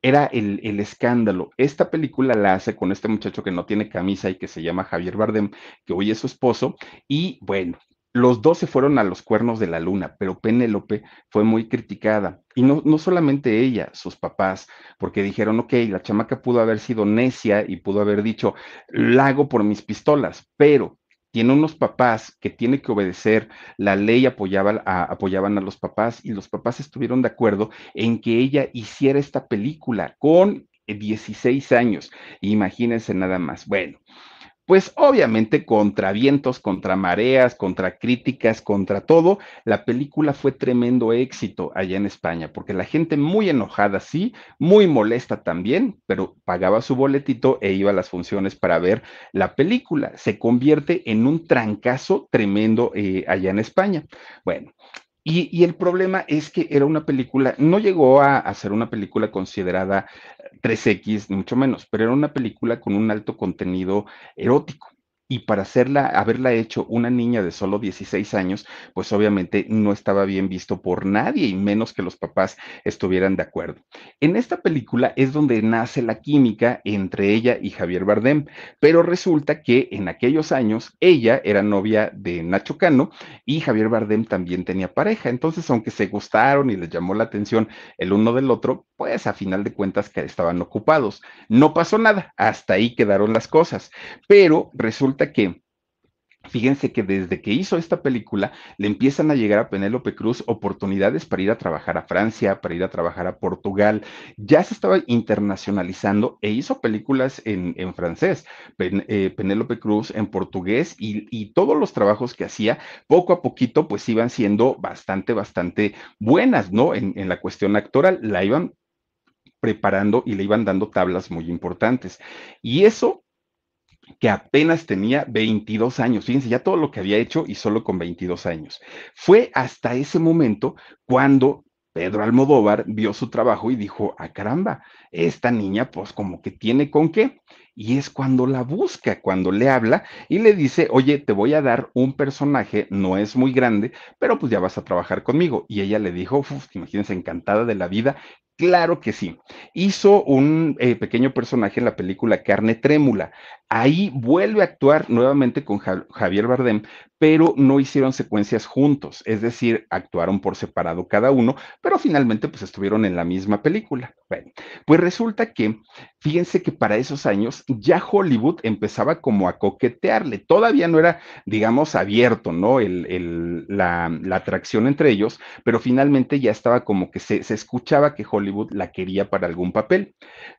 era el, el, escándalo. Esta película la hace con este muchacho que no tiene camisa y que se llama Javier Bardem, que hoy es su esposo, y bueno, los dos se fueron a los cuernos de la luna, pero Penélope fue muy criticada. Y no, no solamente ella, sus papás, porque dijeron, ok, la chamaca pudo haber sido necia y pudo haber dicho, la hago por mis pistolas, pero tiene unos papás que tiene que obedecer, la ley apoyaba apoyaban a los papás y los papás estuvieron de acuerdo en que ella hiciera esta película con 16 años. Imagínense nada más. Bueno, pues obviamente contra vientos, contra mareas, contra críticas, contra todo, la película fue tremendo éxito allá en España, porque la gente muy enojada, sí, muy molesta también, pero pagaba su boletito e iba a las funciones para ver la película. Se convierte en un trancazo tremendo eh, allá en España. Bueno, y, el problema es que era una película, no llegó a, ser una película considerada 3X, mucho menos, pero era una película con un alto contenido erótico. Y para hacerla, haberla hecho una niña de solo 16 años, pues obviamente no estaba bien visto por nadie y menos que los papás estuvieran de acuerdo. En esta película es donde nace la química entre ella y Javier Bardem, pero resulta que en aquellos años ella era novia de Nacho Cano y Javier Bardem también tenía pareja, entonces aunque se gustaron y les llamó la atención el uno del otro, pues a final de cuentas que estaban ocupados. No pasó nada, hasta ahí quedaron las cosas, pero resulta que Fíjense que desde que hizo esta película le empiezan a llegar a Penélope Cruz oportunidades para ir a trabajar a Francia, para ir a trabajar a Portugal. Ya se estaba internacionalizando e hizo películas en, francés, eh, Penélope Cruz en portugués y, todos los trabajos que hacía poco a poquito pues iban siendo bastante, bastante buenas, ¿no? En, en la cuestión actoral la iban preparando y le iban dando tablas muy importantes. Y eso que apenas tenía 22 años. Fíjense, ya todo lo que había hecho y solo con 22 años. Fue hasta ese momento cuando Pedro Almodóvar vio su trabajo y dijo, ah, caramba, esta niña pues como que tiene con qué. Y es cuando la busca, cuando le habla y le dice, oye, te voy a dar un personaje, no es muy grande, pero pues ya vas a trabajar conmigo. Y ella le dijo, imagínense, encantada de la vida, Claro que sí. Hizo un eh, pequeño personaje en la película Carne Trémula. Ahí vuelve a actuar nuevamente con Javier Bardem, pero no hicieron secuencias juntos, es decir, actuaron por separado cada uno, pero finalmente pues estuvieron en la misma película. Bueno, pues resulta que, fíjense que para esos años ya Hollywood empezaba como a coquetearle, todavía no era, digamos, abierto, ¿no? El, la, atracción entre ellos, pero finalmente ya estaba como que se, se escuchaba que Hollywood la quería para algún papel.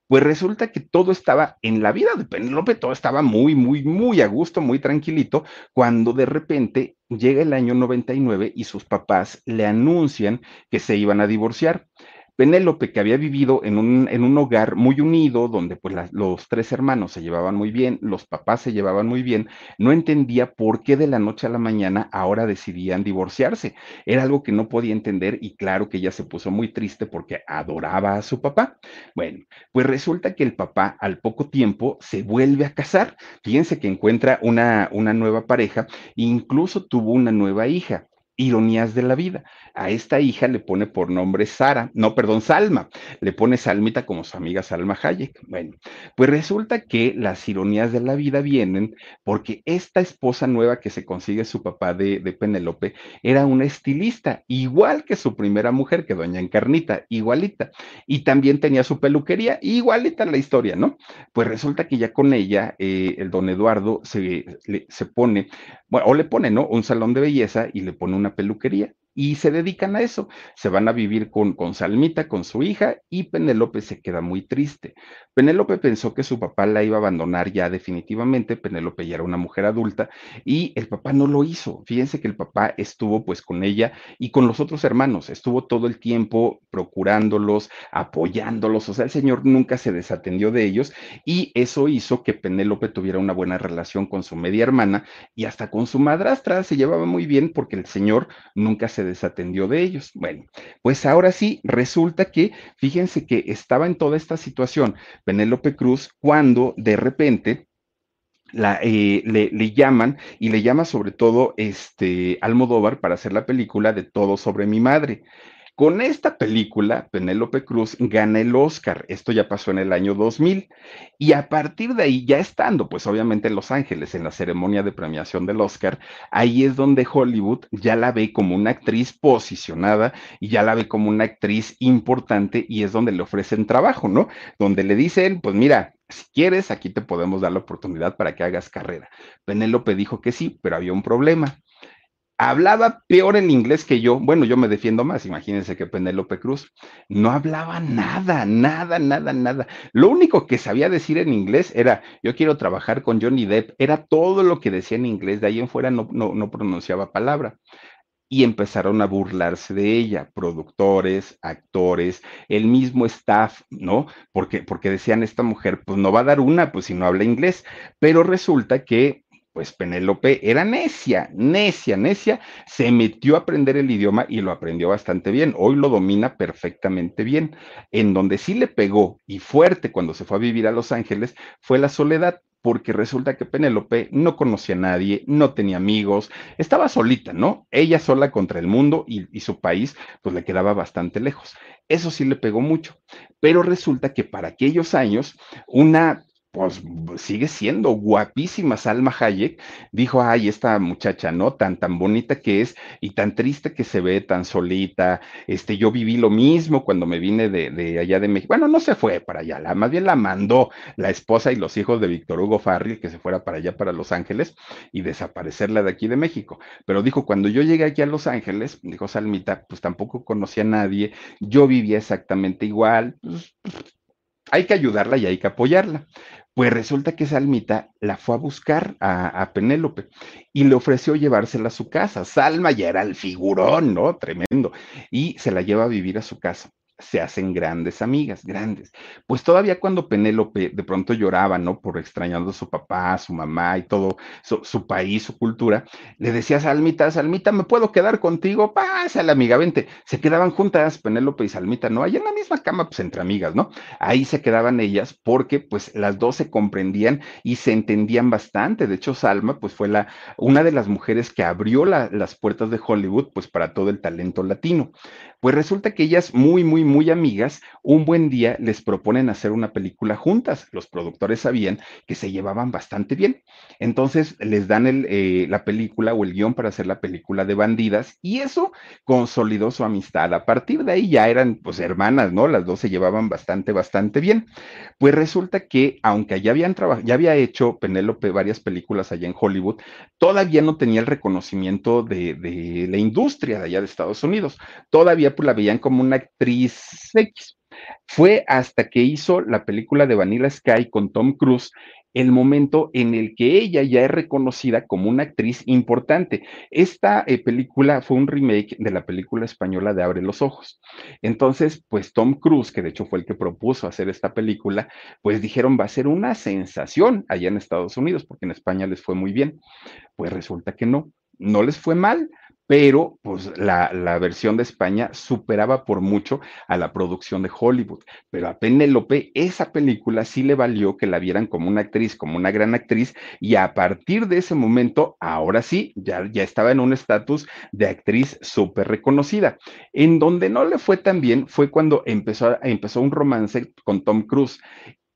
Pues resulta que todo estaba en la vida de Penélope, todo estaba muy, muy, muy a gusto, muy tranquilito, cuando de repente llega el año 99 y sus papás le anuncian que se iban a divorciar. Penélope, que había vivido en un, en un hogar muy unido, donde pues los tres hermanos se llevaban muy bien, los papás se llevaban muy bien, no entendía por qué de la noche a la mañana ahora decidían divorciarse. Era algo que no podía entender y claro que ella se puso muy triste porque adoraba a su papá. Bueno, pues resulta que el papá al poco tiempo se vuelve a casar. Fíjense que encuentra una, una nueva pareja, incluso tuvo una nueva hija ironías de la vida. A esta hija le pone por nombre Sara, no, perdón, Salma, le pone Salmita como su amiga Salma Hayek. Bueno, pues resulta que las ironías de la vida vienen porque esta esposa nueva que se consigue su papá de, de Penélope era una estilista, igual que su primera mujer, que doña Encarnita, igualita. Y también tenía su peluquería, igualita la historia, ¿no? Pues resulta que ya con ella, eh, el don Eduardo se, se pone, bueno, o le pone, ¿no? Un salón de belleza y le pone una peluquería y se dedican a eso. Se van a vivir con, con Salmita, con su hija, y Penélope se queda muy triste. Penélope pensó que su papá la iba a abandonar ya definitivamente. Penélope ya era una mujer adulta y el papá no lo hizo. Fíjense que el papá estuvo pues con ella y con los otros hermanos, estuvo todo el tiempo procurándolos, apoyándolos. O sea, el señor nunca se desatendió de ellos y eso hizo que Penélope tuviera una buena relación con su media hermana y hasta con su madrastra se llevaba muy bien porque el señor nunca se desatendió de ellos. Bueno, pues ahora sí, resulta que, fíjense que estaba en toda esta situación Penélope Cruz cuando de repente eh, le, le, llaman y le llama sobre todo este Almodóvar para hacer la película de Todo sobre mi madre. Con esta película, Penélope Cruz gana el Oscar. Esto ya pasó en el año 2000. Y a partir de ahí, ya estando, pues obviamente en Los Ángeles, en la ceremonia de premiación del Oscar, ahí es donde Hollywood ya la ve como una actriz posicionada y ya la ve como una actriz importante y es donde le ofrecen trabajo, ¿no? Donde le dicen, pues mira, si quieres, aquí te podemos dar la oportunidad para que hagas carrera. Penélope dijo que sí, pero había un problema hablaba peor en inglés que yo. Bueno, yo me defiendo más, imagínense que Penélope Cruz no hablaba nada, nada, nada, nada. Lo único que sabía decir en inglés era, yo quiero trabajar con Johnny Depp. Era todo lo que decía en inglés, de ahí en fuera no, no, no pronunciaba palabra. Y empezaron a burlarse de ella, productores, actores, el mismo staff, ¿no? Porque, porque decían, esta mujer, pues no va a dar una, pues si no habla inglés. Pero resulta que pues Penélope era necia, necia, necia, se metió a aprender el idioma y lo aprendió bastante bien. Hoy lo domina perfectamente bien. En donde sí le pegó y fuerte cuando se fue a vivir a Los Ángeles fue la soledad porque resulta que Penélope no conocía a nadie, no tenía amigos, estaba solita, ¿no? Ella sola contra el mundo y, su país pues le quedaba bastante lejos. Eso sí le pegó mucho, pero resulta que para aquellos años una pues sigue siendo guapísima Salma Hayek, dijo, ay, esta muchacha, ¿no? Tan, tan bonita que es y tan triste que se ve, tan solita, este, yo viví lo mismo cuando me vine de, de allá de México, bueno, no se fue para allá, la, más bien la mandó la esposa y los hijos de Víctor Hugo Farril que se fuera para allá, para Los Ángeles y desaparecerla de aquí de México, pero dijo, cuando yo llegué aquí a Los Ángeles, dijo Salmita, pues tampoco conocía a nadie, yo vivía exactamente igual, pues, hay que ayudarla y hay que apoyarla. Pues resulta que Salmita la fue a buscar a, Penélope y le ofreció llevársela a su casa. Salma ya era el figurón, ¿no? Tremendo. Y se la lleva a vivir a su casa se hacen grandes amigas, grandes. Pues todavía cuando Penélope de pronto lloraba, ¿no? Por extrañando a su papá, a su mamá y todo su, país, su cultura, le decía Salmita, Salmita, ¿me puedo quedar contigo? Pásale, amiga, vente. Se quedaban juntas Penélope y Salmita, ¿no? Allá en la misma cama, pues entre amigas, ¿no? Ahí se quedaban ellas porque pues las dos se comprendían y se entendían bastante. De hecho, Salma, pues fue la, una de las mujeres que abrió la, las puertas de Hollywood, pues para todo el talento latino. Pues resulta que ellas, muy, muy, muy amigas, un buen día les proponen hacer una película juntas. Los productores sabían que se llevaban bastante bien. Entonces les dan eh, la película o el guion para hacer la película de bandidas y eso consolidó su amistad. A partir de ahí ya eran pues hermanas, ¿no? Las dos se llevaban bastante, bastante bien. Pues resulta que aunque ya habían trabajado, ya había hecho Penélope varias películas allá en Hollywood, todavía no tenía el reconocimiento de, de la industria de allá de Estados Unidos. Todavía pues la veían como una actriz X. Fue hasta que hizo la película de Vanilla Sky con Tom Cruise el momento en el que ella ya es reconocida como una actriz importante. Esta eh, película fue un remake de la película española de Abre los Ojos. Entonces, pues Tom Cruise, que de hecho fue el que propuso hacer esta película, pues dijeron va a ser una sensación allá en Estados Unidos, porque en España les fue muy bien. Pues resulta que no, no les fue mal pero pues la, la, versión de España superaba por mucho a la producción de Hollywood. Pero a Penélope esa película sí le valió que la vieran como una actriz, como una gran actriz, y a partir de ese momento, ahora sí, ya, ya estaba en un estatus de actriz súper reconocida. En donde no le fue tan bien fue cuando empezó, empezó un romance con Tom Cruise.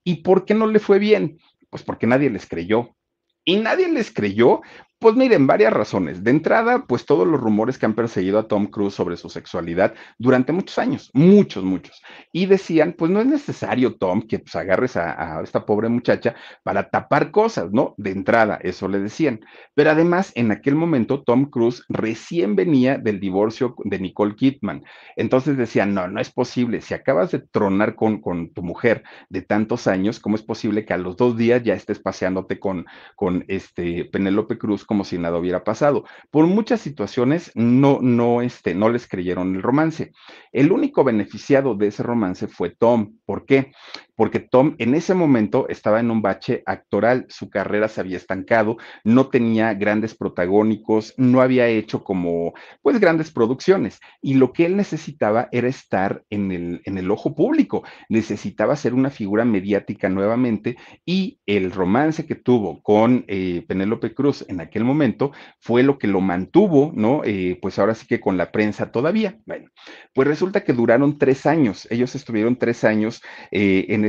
¿Y por qué no le fue bien? Pues porque nadie les creyó. Y nadie les creyó pues miren, varias razones. De entrada, pues todos los rumores que han perseguido a Tom Cruise sobre su sexualidad durante muchos años, muchos, muchos. Y decían, pues no es necesario, Tom, que pues agarres a, esta pobre muchacha para tapar cosas, ¿no? De entrada, eso le decían. Pero además, en aquel momento, Tom Cruise recién venía del divorcio de Nicole Kidman. Entonces decían, no, no es posible. Si acabas de tronar con, con tu mujer de tantos años, ¿cómo es posible que a los dos días ya estés paseándote con, con este Penélope Cruz? Como si nada hubiera pasado. Por muchas situaciones no, no, este, no les creyeron el romance. El único beneficiado de ese romance fue Tom. ¿Por qué? Porque Tom en ese momento estaba en un bache actoral, su carrera se había estancado, no tenía grandes protagónicos, no había hecho como, pues, grandes producciones. Y lo que él necesitaba era estar en el, en el ojo público, necesitaba ser una figura mediática nuevamente y el romance que tuvo con eh, Penélope Cruz en aquel momento fue lo que lo mantuvo, ¿no? Eh, pues ahora sí que con la prensa todavía. Bueno, pues resulta que duraron tres años, ellos estuvieron tres años eh, en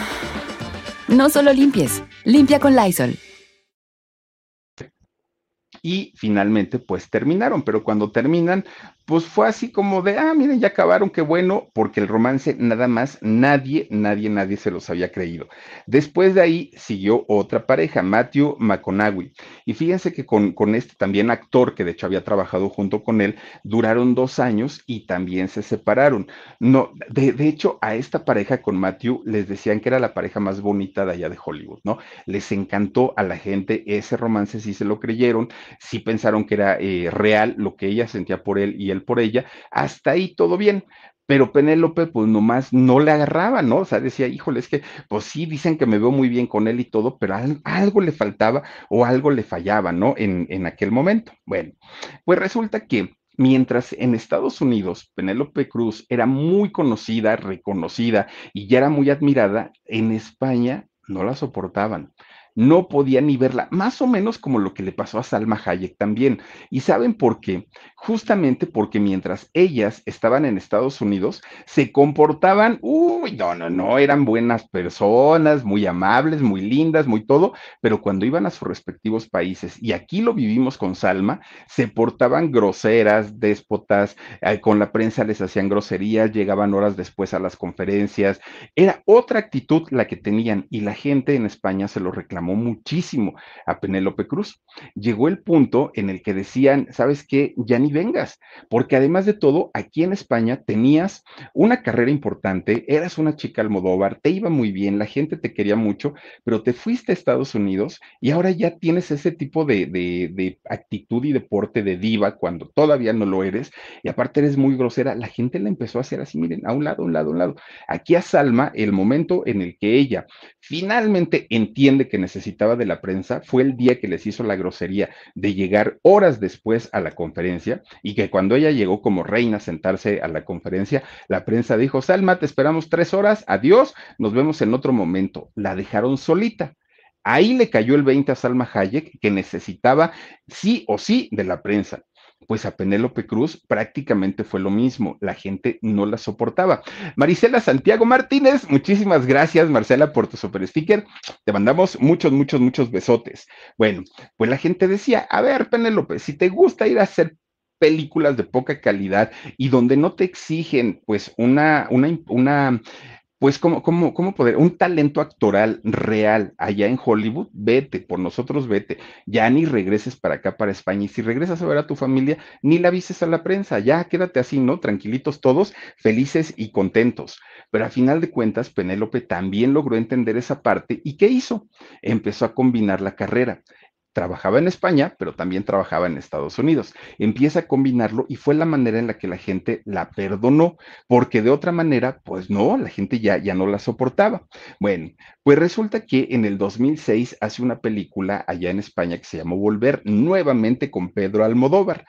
No solo limpies, limpia con Lysol. Y finalmente, pues terminaron, pero cuando terminan, pues fue así como de, ah, miren, ya acabaron, qué bueno, porque el romance nada más nadie, nadie, nadie se los había creído. Después de ahí siguió otra pareja, Matthew McConaughey. Y fíjense que con, con este también actor, que de hecho había trabajado junto con él, duraron dos años y también se separaron. No, de, de hecho, a esta pareja con Matthew les decían que era la pareja más bonita de allá de Hollywood, ¿no? Les encantó a la gente ese romance, sí se lo creyeron, sí pensaron que era eh, real lo que ella sentía por él y él por ella, hasta ahí todo bien. Pero Penélope, pues nomás no le agarraba, ¿no? O sea, decía, híjole, es que, pues sí, dicen que me veo muy bien con él y todo, pero algo le faltaba o algo le fallaba, ¿no? En, en aquel momento. Bueno, pues resulta que Mientras en Estados Unidos Penélope Cruz era muy conocida, reconocida y ya era muy admirada, en España no la soportaban no podía ni verla, más o menos como lo que le pasó a Salma Hayek también. ¿Y saben por qué? Justamente porque mientras ellas estaban en Estados Unidos, se comportaban, uy, no, no, no, eran buenas personas, muy amables, muy lindas, muy todo, pero cuando iban a sus respectivos países, y aquí lo vivimos con Salma, se portaban groseras, déspotas, eh, con la prensa les hacían groserías, llegaban horas después a las conferencias, era otra actitud la que tenían y la gente en España se lo reclamaba muchísimo a Penélope Cruz. Llegó el punto en el que decían, ¿sabes qué? Ya ni vengas, porque además de todo, aquí en España tenías una carrera importante, eras una chica Almodóvar, te iba muy bien, la gente te quería mucho, pero te fuiste a Estados Unidos y ahora ya tienes ese tipo de, de actitud y deporte de diva cuando todavía no lo eres, y aparte eres muy grosera, la gente la empezó a hacer así, miren, a un lado, a un lado, a un lado. Aquí a Salma, el momento en el que ella finalmente entiende que necesita necesitaba de la prensa fue el día que les hizo la grosería de llegar horas después a la conferencia y que cuando ella llegó como reina a sentarse a la conferencia, la prensa dijo, Salma, te esperamos tres horas, adiós, nos vemos en otro momento. La dejaron solita. Ahí le cayó el 20 a Salma Hayek, que necesitaba sí o sí de la prensa pues a Penélope Cruz prácticamente fue lo mismo, la gente no la soportaba. Marisela Santiago Martínez, muchísimas gracias Marcela por tu super sticker, te mandamos muchos, muchos, muchos besotes. Bueno, pues la gente decía, a ver Penélope, si te gusta ir a hacer películas de poca calidad y donde no te exigen pues una, una, una pues, ¿cómo, cómo, cómo poder? Un talento actoral real allá en Hollywood, vete, por nosotros vete. Ya ni regreses para acá, para España. Y si regresas a ver a tu familia, ni la avises a la prensa. Ya quédate así, ¿no? Tranquilitos todos, felices y contentos. Pero a final de cuentas, Penélope también logró entender esa parte. ¿Y qué hizo? Empezó a combinar la carrera trabajaba en España, pero también trabajaba en Estados Unidos. Empieza a combinarlo y fue la manera en la que la gente la perdonó, porque de otra manera, pues no, la gente ya, ya no la soportaba. Bueno, pues resulta que en el 2006 hace una película allá en España que se llamó Volver, nuevamente con Pedro Almodóvar.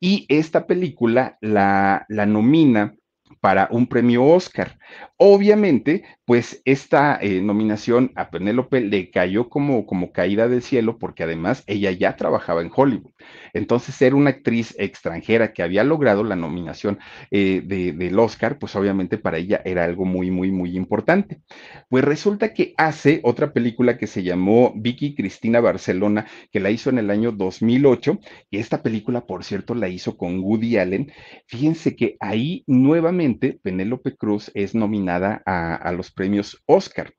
Y esta película la, la nomina para un premio Oscar. Obviamente, pues esta eh, nominación a Penélope le cayó como, como caída del cielo porque además ella ya trabajaba en Hollywood. Entonces, ser una actriz extranjera que había logrado la nominación eh, del Oscar, pues obviamente para ella era algo muy, muy, muy importante. Pues resulta que hace otra película que se llamó Vicky Cristina Barcelona, que la hizo en el año 2008, y esta película, por cierto, la hizo con Woody Allen. Fíjense que ahí nuevamente Penélope Cruz es nominada a, los premios Oscar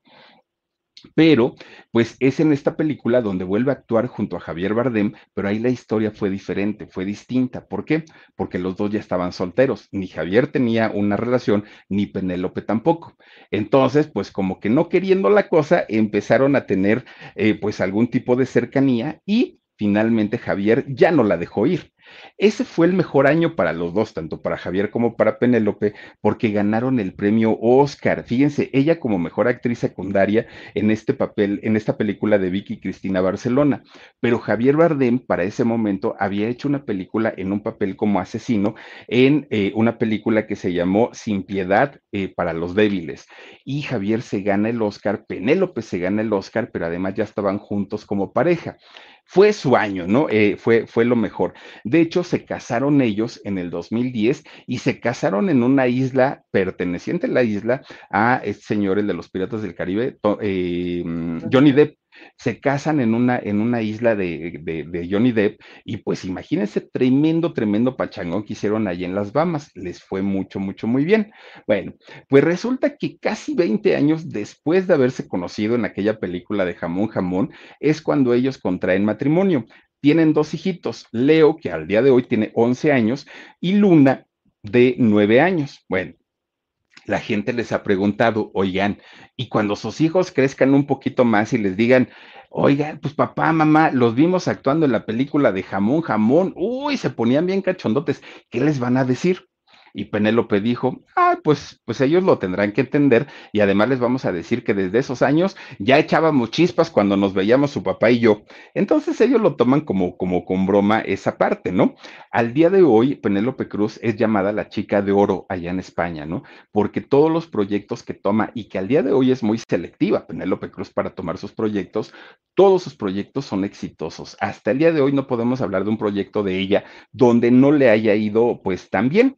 pero pues es en esta película donde vuelve a actuar junto a Javier Bardem, pero ahí la historia fue diferente, fue distinta. ¿Por qué? Porque los dos ya estaban solteros, ni Javier tenía una relación, ni Penélope tampoco. Entonces, pues como que no queriendo la cosa, empezaron a tener eh, pues algún tipo de cercanía y finalmente Javier ya no la dejó ir. Ese fue el mejor año para los dos, tanto para Javier como para Penélope, porque ganaron el premio Oscar. Fíjense, ella como mejor actriz secundaria en este papel, en esta película de Vicky Cristina Barcelona. Pero Javier Bardem para ese momento había hecho una película en un papel como asesino en eh, una película que se llamó Sin Piedad eh, para los débiles. Y Javier se gana el Oscar, Penélope se gana el Oscar, pero además ya estaban juntos como pareja fue su año, ¿no? Eh, fue, fue lo mejor. De hecho, se casaron ellos en el 2010 y se casaron en una isla perteneciente a la isla a este señor, el de los Piratas del Caribe, eh, mm, Johnny Depp se casan en una, en una isla de, de, Johnny Depp y pues imagínense tremendo, tremendo pachangón que hicieron allí en las Bahamas. Les fue mucho, mucho, muy bien. Bueno, pues resulta que casi 20 años después de haberse conocido en aquella película de Jamón Jamón, es cuando ellos contraen matrimonio. Tienen dos hijitos, Leo, que al día de hoy tiene 11 años, y Luna, de 9 años. Bueno, la gente les ha preguntado, oigan, y cuando sus hijos crezcan un poquito más y les digan, oigan, pues papá, mamá, los vimos actuando en la película de jamón, jamón, uy, se ponían bien cachondotes, ¿qué les van a decir? Y Penélope dijo, ah, pues, pues ellos lo tendrán que entender y además les vamos a decir que desde esos años ya echábamos chispas cuando nos veíamos su papá y yo. Entonces ellos lo toman como, como con broma esa parte, ¿no? Al día de hoy, Penélope Cruz es llamada la chica de oro allá en España, ¿no? Porque todos los proyectos que toma y que al día de hoy es muy selectiva, Penélope Cruz para tomar sus proyectos, todos sus proyectos son exitosos. Hasta el día de hoy no podemos hablar de un proyecto de ella donde no le haya ido pues tan bien.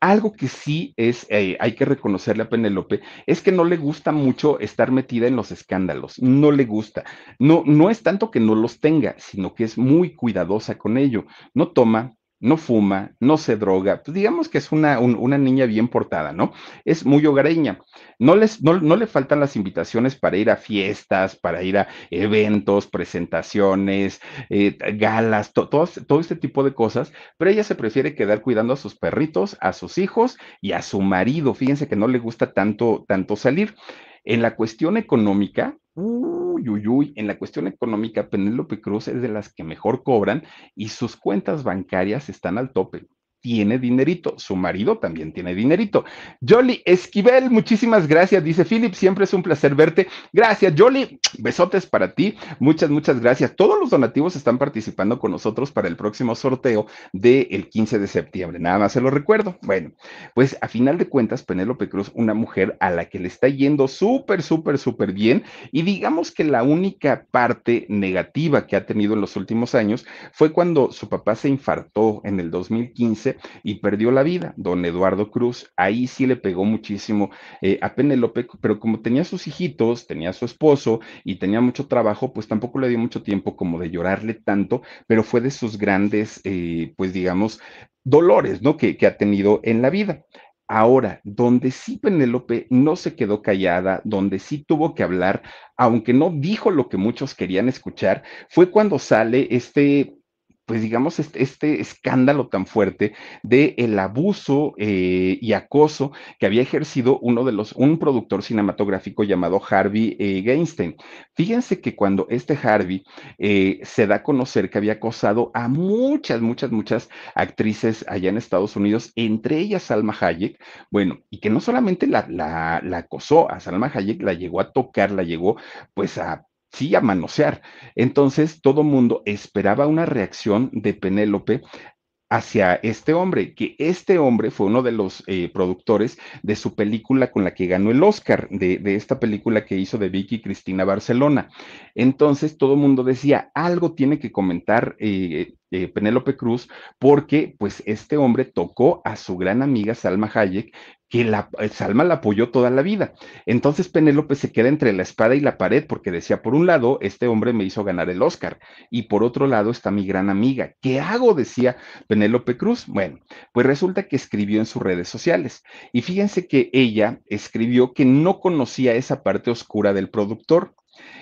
Algo que sí es, eh, hay que reconocerle a Penélope, es que no le gusta mucho estar metida en los escándalos, no le gusta. No, no es tanto que no los tenga, sino que es muy cuidadosa con ello. No toma, no fuma, no se droga, pues digamos que es una, una niña bien portada, ¿no? Es muy hogareña. No, les, no, no, le faltan las invitaciones para ir a fiestas, para ir a eventos, presentaciones, eh, galas, todo, todo este tipo de cosas, pero ella se prefiere quedar cuidando a sus perritos, a sus hijos y a su marido. Fíjense que no le gusta tanto, tanto salir. En la cuestión económica, uy, uy, uy, en la cuestión económica, Penélope Cruz es de las que mejor cobran y sus cuentas bancarias están al tope tiene dinerito, su marido también tiene dinerito. Jolly Esquivel, muchísimas gracias, dice Philip, siempre es un placer verte. Gracias, Jolly, besotes para ti, muchas, muchas gracias. Todos los donativos están participando con nosotros para el próximo sorteo del 15 de septiembre, nada más se lo recuerdo. Bueno, pues a final de cuentas, Penélope Cruz, una mujer a la que le está yendo súper, súper, súper bien y digamos que la única parte negativa que ha tenido en los últimos años fue cuando su papá se infartó en el 2015 y perdió la vida, don Eduardo Cruz. Ahí sí le pegó muchísimo eh, a Penélope, pero como tenía sus hijitos, tenía su esposo y tenía mucho trabajo, pues tampoco le dio mucho tiempo como de llorarle tanto, pero fue de sus grandes, eh, pues digamos, dolores, ¿no? Que, que ha tenido en la vida. Ahora, donde sí Penélope no se quedó callada, donde sí tuvo que hablar, aunque no dijo lo que muchos querían escuchar, fue cuando sale este pues digamos, este, este, escándalo tan fuerte de el abuso eh, y acoso que había ejercido uno de los, un productor cinematográfico llamado Harvey eh, Weinstein. Fíjense que cuando este Harvey eh, se da a conocer que había acosado a muchas, muchas, muchas actrices allá en Estados Unidos, entre ellas Salma Hayek, bueno, y que no solamente la, la, la acosó a Salma Hayek, la llegó a tocar, la llegó pues a sí a manosear. Entonces todo mundo esperaba una reacción de Penélope hacia este hombre, que este hombre fue uno de los eh, productores de su película con la que ganó el Oscar, de, esta película que hizo de Vicky Cristina Barcelona. Entonces todo el mundo decía, algo tiene que comentar eh, eh, Penélope Cruz, porque pues este hombre tocó a su gran amiga Salma Hayek, que la, Salma la apoyó toda la vida. Entonces Penélope se queda entre la espada y la pared porque decía, por un lado, este hombre me hizo ganar el Oscar y por otro lado está mi gran amiga. ¿Qué hago? decía Penélope Cruz. Bueno, pues resulta que escribió en sus redes sociales y fíjense que ella escribió que no conocía esa parte oscura del productor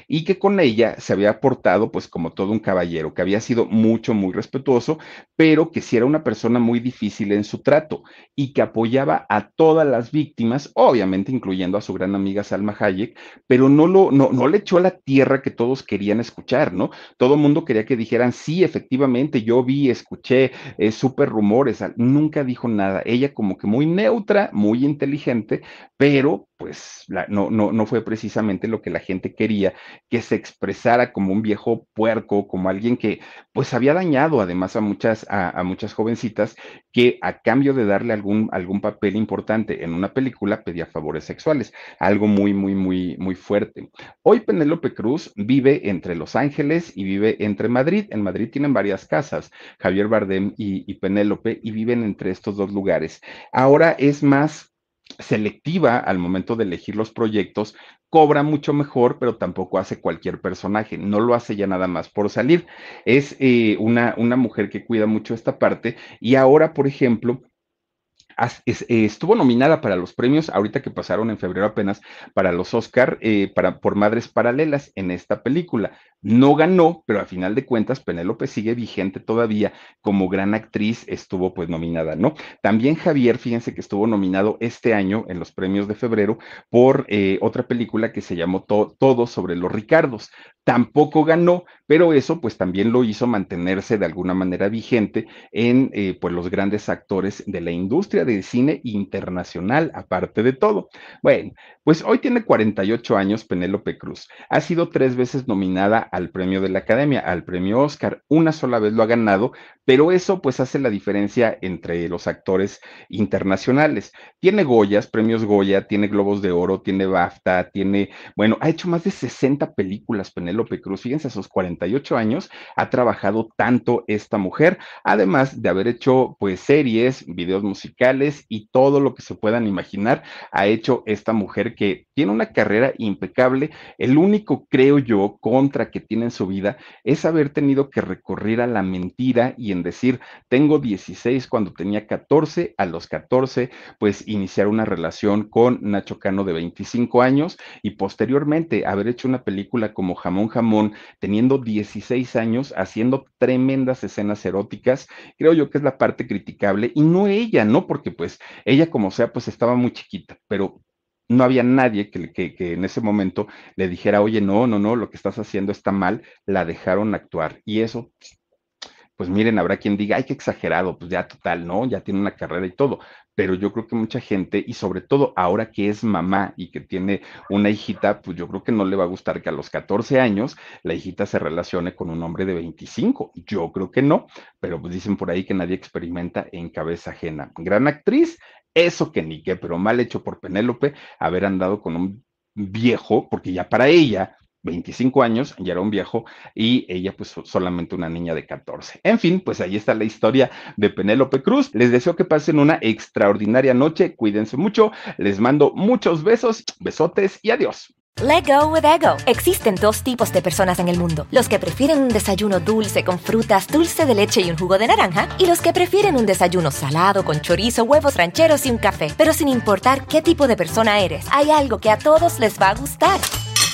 y que con ella se había portado pues como todo un caballero, que había sido mucho, muy respetuoso, pero que sí era una persona muy difícil en su trato y que apoyaba a todas las víctimas, obviamente incluyendo a su gran amiga Salma Hayek, pero no, lo, no, no le echó la tierra que todos querían escuchar, ¿no? Todo el mundo quería que dijeran, sí, efectivamente, yo vi, escuché, eh, súper rumores, nunca dijo nada, ella como que muy neutra, muy inteligente, pero pues no, no, no fue precisamente lo que la gente quería, que se expresara como un viejo puerco, como alguien que pues había dañado además a muchas, a, muchas jovencitas, que a cambio de darle algún, algún papel importante en una película pedía favores sexuales, algo muy, muy, muy, muy fuerte. Hoy Penélope Cruz vive entre Los Ángeles y vive entre Madrid. En Madrid tienen varias casas, Javier Bardem y Penélope, y viven entre estos dos lugares. Ahora es más selectiva al momento de elegir los proyectos, cobra mucho mejor, pero tampoco hace cualquier personaje, no lo hace ya nada más por salir. Es eh, una, una mujer que cuida mucho esta parte y ahora, por ejemplo, estuvo nominada para los premios, ahorita que pasaron en febrero apenas, para los Oscar, eh, para, por Madres Paralelas en esta película. No ganó, pero a final de cuentas, Penélope sigue vigente todavía como gran actriz, estuvo pues nominada, ¿no? También Javier, fíjense que estuvo nominado este año en los premios de febrero por eh, otra película que se llamó Todo sobre los Ricardos. Tampoco ganó, pero eso pues también lo hizo mantenerse de alguna manera vigente en eh, pues los grandes actores de la industria de cine internacional, aparte de todo. Bueno, pues hoy tiene 48 años Penélope Cruz. Ha sido tres veces nominada al premio de la Academia, al premio Oscar. Una sola vez lo ha ganado, pero eso pues hace la diferencia entre los actores internacionales. Tiene Goyas, premios Goya, tiene Globos de Oro, tiene BAFTA, tiene, bueno, ha hecho más de 60 películas Penélope Cruz. Fíjense, a sus 48 años ha trabajado tanto esta mujer, además de haber hecho pues series, videos musicales y todo lo que se puedan imaginar, ha hecho esta mujer que tiene una carrera impecable. El único, creo yo, contra que tiene en su vida es haber tenido que recurrir a la mentira y en decir, tengo 16 cuando tenía 14, a los 14, pues iniciar una relación con Nacho Cano de 25 años y posteriormente haber hecho una película como Jamón Jamón, teniendo 16 años, haciendo tremendas escenas eróticas. Creo yo que es la parte criticable y no ella, ¿no? Porque pues ella como sea, pues estaba muy chiquita, pero no había nadie que, que, que, en ese momento le dijera, oye, no, no, no, lo que estás haciendo está mal, la dejaron actuar. Y eso pues miren, habrá quien diga, ay, qué exagerado, pues ya total, ¿no? Ya tiene una carrera y todo. Pero yo creo que mucha gente, y sobre todo ahora que es mamá y que tiene una hijita, pues yo creo que no le va a gustar que a los 14 años la hijita se relacione con un hombre de 25. Yo creo que no, pero pues dicen por ahí que nadie experimenta en cabeza ajena. Gran actriz, eso que ni qué, pero mal hecho por Penélope haber andado con un viejo, porque ya para ella 25 años, ya era un viejo, y ella pues solamente una niña de 14. En fin, pues ahí está la historia de Penélope Cruz. Les deseo que pasen una extraordinaria noche, cuídense mucho, les mando muchos besos, besotes y adiós. Let go with ego. Existen dos tipos de personas en el mundo: los que prefieren un desayuno dulce con frutas, dulce de leche y un jugo de naranja, y los que prefieren un desayuno salado con chorizo, huevos rancheros y un café. Pero sin importar qué tipo de persona eres, hay algo que a todos les va a gustar.